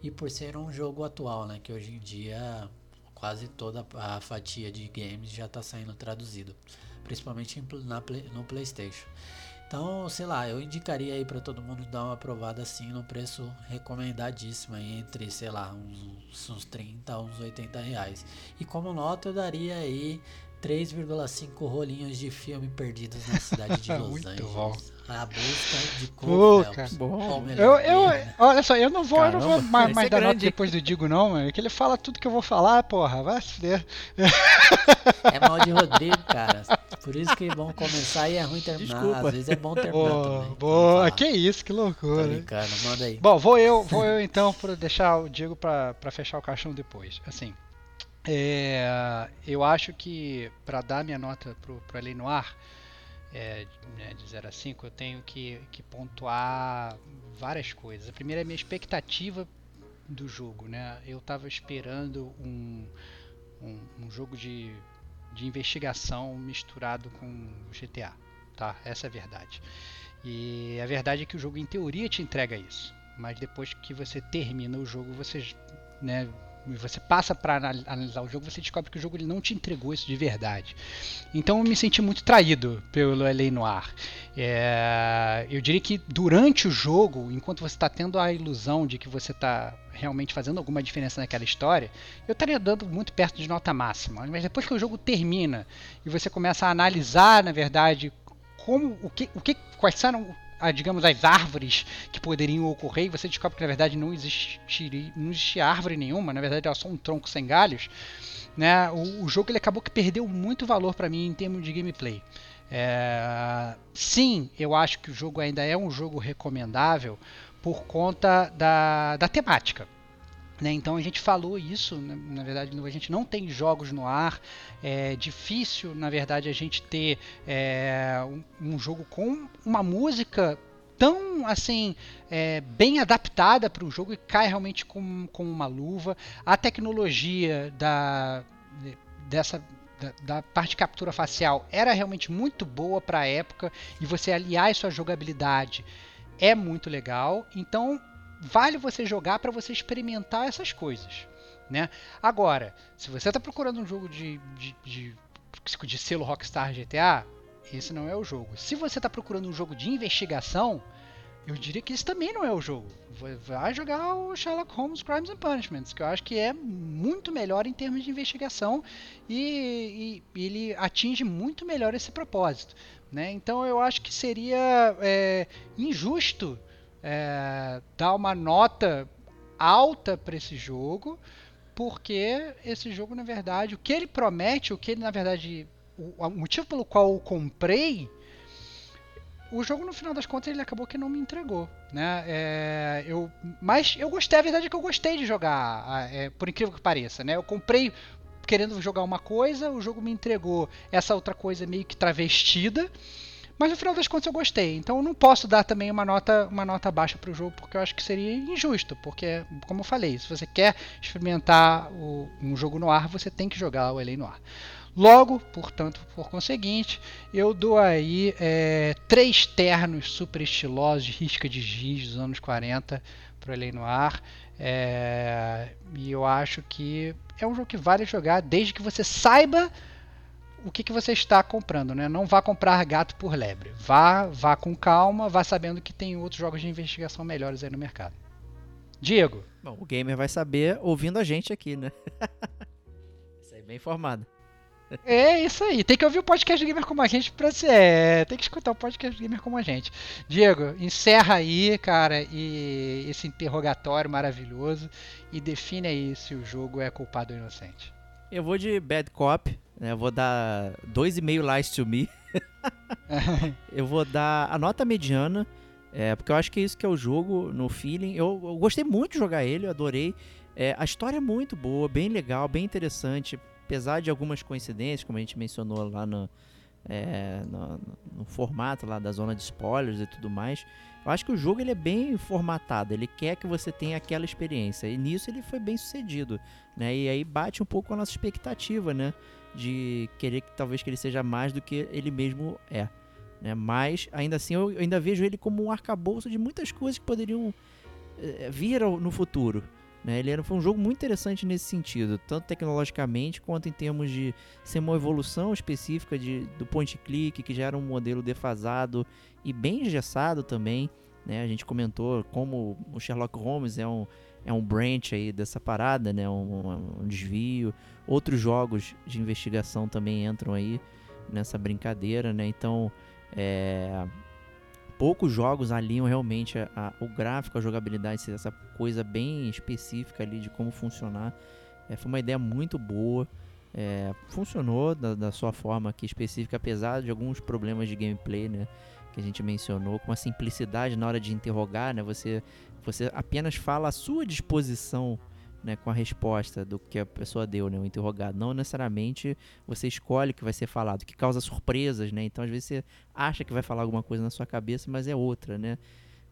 e por ser um jogo atual, né? Que hoje em dia quase toda a fatia de games já está saindo traduzido, principalmente na, no PlayStation. Então, sei lá, eu indicaria aí para todo mundo dar uma aprovada assim no preço recomendadíssimo, aí, entre, sei lá, uns, uns 30 a uns 80 reais. E como nota eu daria aí 3,5 rolinhos de filme perdidos na cidade de Los Muito Angeles. bom. A busca de Pô, Cole cara. Phelps. Bom. Eu, eu, olha só, eu não vou, eu não vou mais, mais é dar nota grande, depois do Digo, não, mano. Que ele fala tudo que eu vou falar, porra. Vai se fuder. É mal de Rodrigo, cara. Por isso que é bom começar e é ruim terminar. Desculpa. Às vezes é bom terminar Boa, também. boa. Que isso, que Tô loucura. brincando, manda aí. Bom, vou eu, vou eu então para deixar o Diego para fechar o caixão depois. Assim, é, eu acho que para dar minha nota pro, pro Além Noir, é, né, de 0 a 5, eu tenho que, que pontuar várias coisas. A primeira é a minha expectativa do jogo, né? Eu tava esperando um, um, um jogo de, de investigação misturado com GTA, tá? Essa é a verdade. E a verdade é que o jogo, em teoria, te entrega isso. Mas depois que você termina o jogo, você, né, você passa para analisar o jogo, você descobre que o jogo ele não te entregou isso de verdade. Então eu me senti muito traído pelo LA Noir. É, eu diria que durante o jogo, enquanto você está tendo a ilusão de que você está realmente fazendo alguma diferença naquela história, eu estaria dando muito perto de nota máxima. Mas depois que o jogo termina e você começa a analisar, na verdade, como o que, o que quais são ah, digamos as árvores que poderiam ocorrer e você descobre que na verdade não existiria não existia árvore nenhuma na verdade era só um tronco sem galhos né? O, o jogo ele acabou que perdeu muito valor para mim em termos de gameplay. É, sim eu acho que o jogo ainda é um jogo recomendável por conta da, da temática né? Então a gente falou isso, né? na verdade a gente não tem jogos no ar, é difícil na verdade a gente ter é, um, um jogo com uma música tão assim é, bem adaptada para o jogo e cai realmente com, com uma luva. A tecnologia da dessa da, da parte de captura facial era realmente muito boa para a época e você aliar isso à jogabilidade é muito legal. Então vale você jogar para você experimentar essas coisas. Né? Agora, se você está procurando um jogo de, de, de, de, selo Rockstar GTA, esse não é o jogo. Se você está procurando um jogo de investigação, eu diria que esse também não é o jogo. Vai jogar o Sherlock Holmes Crimes and Punishments, que eu acho que é muito melhor em termos de investigação e, e, ele atinge muito melhor esse propósito. Né? Então eu acho que seria é, injusto é, dar uma nota alta para esse jogo, porque esse jogo, na verdade, o que ele promete, o que ele, na verdade, o, o motivo pelo qual eu comprei, o jogo, no final das contas, ele acabou que não me entregou, né? É, eu, mas eu gostei, a verdade é que eu gostei de jogar, é, por incrível que pareça, né? Eu comprei querendo jogar uma coisa, o jogo me entregou essa outra coisa meio que travestida, mas no final das contas eu gostei. Então eu não posso dar também uma nota, uma nota baixa para o jogo, porque eu acho que seria injusto. Porque, como eu falei, se você quer experimentar o, um jogo no ar, você tem que jogar o LA no ar. Logo, portanto, por conseguinte, eu dou aí é, três ternos super estilosos de risca de giz dos anos 40 para LA no ar. É, e eu acho que é um jogo que vale jogar desde que você saiba o que, que você está comprando, né? Não vá comprar gato por lebre. Vá, vá com calma, vá sabendo que tem outros jogos de investigação melhores aí no mercado. Diego. Bom, o gamer vai saber ouvindo a gente aqui, né? Isso aí, bem informado. É isso aí. Tem que ouvir o podcast gamer como a gente pra ser. É, tem que escutar o podcast gamer como a gente. Diego, encerra aí, cara, e esse interrogatório maravilhoso e define aí se o jogo é culpado ou inocente. Eu vou de Bad Cop? Eu vou dar 2,5 lies to me. eu vou dar a nota mediana, é, porque eu acho que é isso que é o jogo no feeling. Eu, eu gostei muito de jogar ele, eu adorei. É, a história é muito boa, bem legal, bem interessante. Apesar de algumas coincidências, como a gente mencionou lá no, é, no, no formato lá da zona de spoilers e tudo mais. Eu acho que o jogo ele é bem formatado, ele quer que você tenha aquela experiência. E nisso ele foi bem sucedido, né? E aí bate um pouco com a nossa expectativa, né? De querer que talvez que ele seja mais do que ele mesmo é. Né? Mas ainda assim eu ainda vejo ele como um arcabouço de muitas coisas que poderiam é, vir ao, no futuro. Né? Ele era, foi um jogo muito interessante nesse sentido, tanto tecnologicamente quanto em termos de ser uma evolução específica de, do point click, que já era um modelo defasado e bem engessado também. Né? A gente comentou como o Sherlock Holmes é um, é um branch aí dessa parada, né? um, um desvio. Outros jogos de investigação também entram aí nessa brincadeira, né? Então, é, poucos jogos alinham realmente a, a, o gráfico, a jogabilidade, essa coisa bem específica ali de como funcionar. É, foi uma ideia muito boa. É, funcionou da, da, sua forma aqui específica, apesar de alguns problemas de gameplay, né? Que a gente mencionou, com a simplicidade na hora de interrogar, né? Você, você apenas fala a sua disposição né, com a resposta do que a pessoa deu, né, o interrogado. Não necessariamente você escolhe o que vai ser falado, que causa surpresas, né? Então às vezes você acha que vai falar alguma coisa na sua cabeça, mas é outra, né?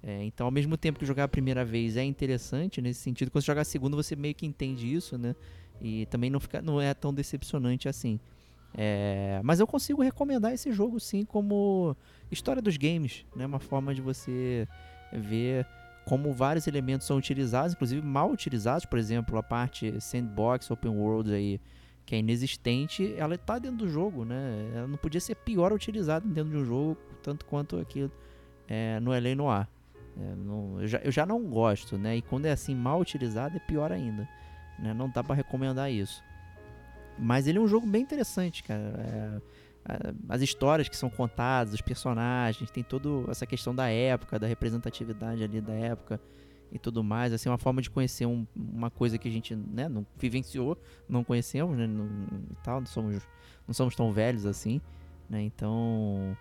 É, então ao mesmo tempo que jogar a primeira vez é interessante nesse sentido, quando você jogar a segunda você meio que entende isso, né? E também não, fica, não é tão decepcionante assim. É, mas eu consigo recomendar esse jogo sim como história dos games, né? Uma forma de você ver como vários elementos são utilizados, inclusive mal utilizados, por exemplo, a parte sandbox, open world aí, que é inexistente, ela está dentro do jogo, né? Ela não podia ser pior utilizada dentro de um jogo, tanto quanto aqui é, no LA Noir. É, não, eu, já, eu já não gosto, né? E quando é assim mal utilizado é pior ainda, né? Não dá para recomendar isso. Mas ele é um jogo bem interessante, cara. É, as histórias que são contadas, os personagens, tem toda essa questão da época, da representatividade ali da época e tudo mais. Assim, uma forma de conhecer um, uma coisa que a gente né, não vivenciou, não conhecemos, né, não, tal, não somos, não somos tão velhos assim, né, então...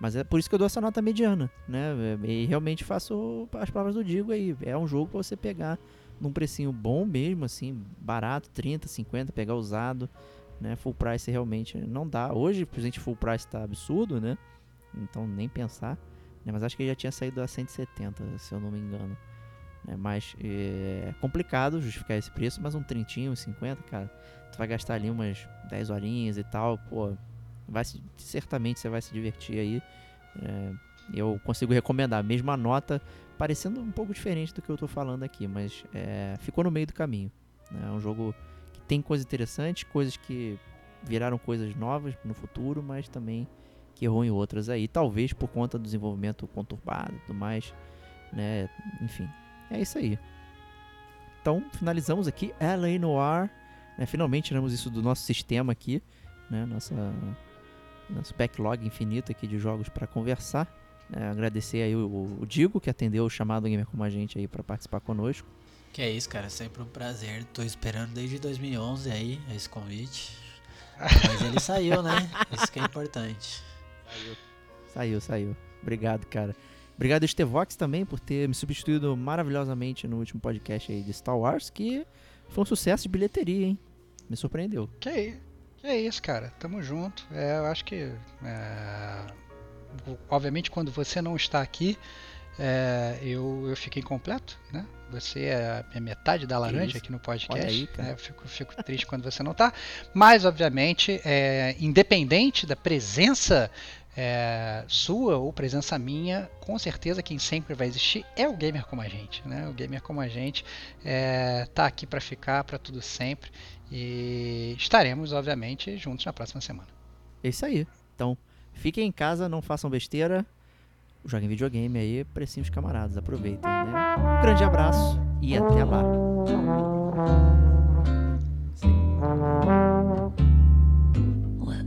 Mas é por isso que eu dou essa nota mediana, né, e realmente faço as palavras do Digo aí, é um jogo para você pegar num precinho bom mesmo, assim, barato, 30, 50, pegar usado, né? Full price realmente não dá. Hoje, por exemplo, full price tá absurdo, né? Então nem pensar. Né? Mas acho que já tinha saído a 170, se eu não me engano. Né? Mas é complicado justificar esse preço, mas um 30, 50, cara, tu vai gastar ali umas 10 horinhas e tal, pô, vai se, certamente você vai se divertir aí. É, eu consigo recomendar, mesma nota, parecendo um pouco diferente do que eu tô falando aqui, mas é, ficou no meio do caminho. Né? É um jogo tem coisas interessantes, coisas que viraram coisas novas no futuro, mas também que errou em outras aí. Talvez por conta do desenvolvimento conturbado e tudo mais, né? Enfim, é isso aí. Então, finalizamos aqui LA Noir. Né? Finalmente tiramos isso do nosso sistema aqui, né? Nossa, nosso backlog infinito aqui de jogos para conversar. É, agradecer aí o, o, Digo que atendeu o chamado Gamer como a gente aí para participar conosco. Que é isso, cara. Sempre um prazer. Tô esperando desde 2011 aí esse convite. Mas ele saiu, né? Isso que é importante. Saiu. Saiu, saiu. Obrigado, cara. Obrigado, Estevox, também, por ter me substituído maravilhosamente no último podcast aí de Star Wars, que foi um sucesso de bilheteria, hein? Me surpreendeu. Que é, que é isso, cara. Tamo junto. É, eu acho que. É... Obviamente, quando você não está aqui, é, eu, eu fiquei incompleto, né? Você é a metade da laranja aqui no podcast. Aí, é, eu fico, fico triste quando você não tá. Mas, obviamente, é, independente da presença é, sua ou presença minha, com certeza quem sempre vai existir é o gamer como a gente, né? O gamer como a gente é, tá aqui para ficar para tudo sempre e estaremos obviamente juntos na próxima semana. É isso aí. Então, fiquem em casa, não façam besteira, joguem videogame aí, precinhos camaradas, aproveitem, né? Um grande abraço e até lá. Well,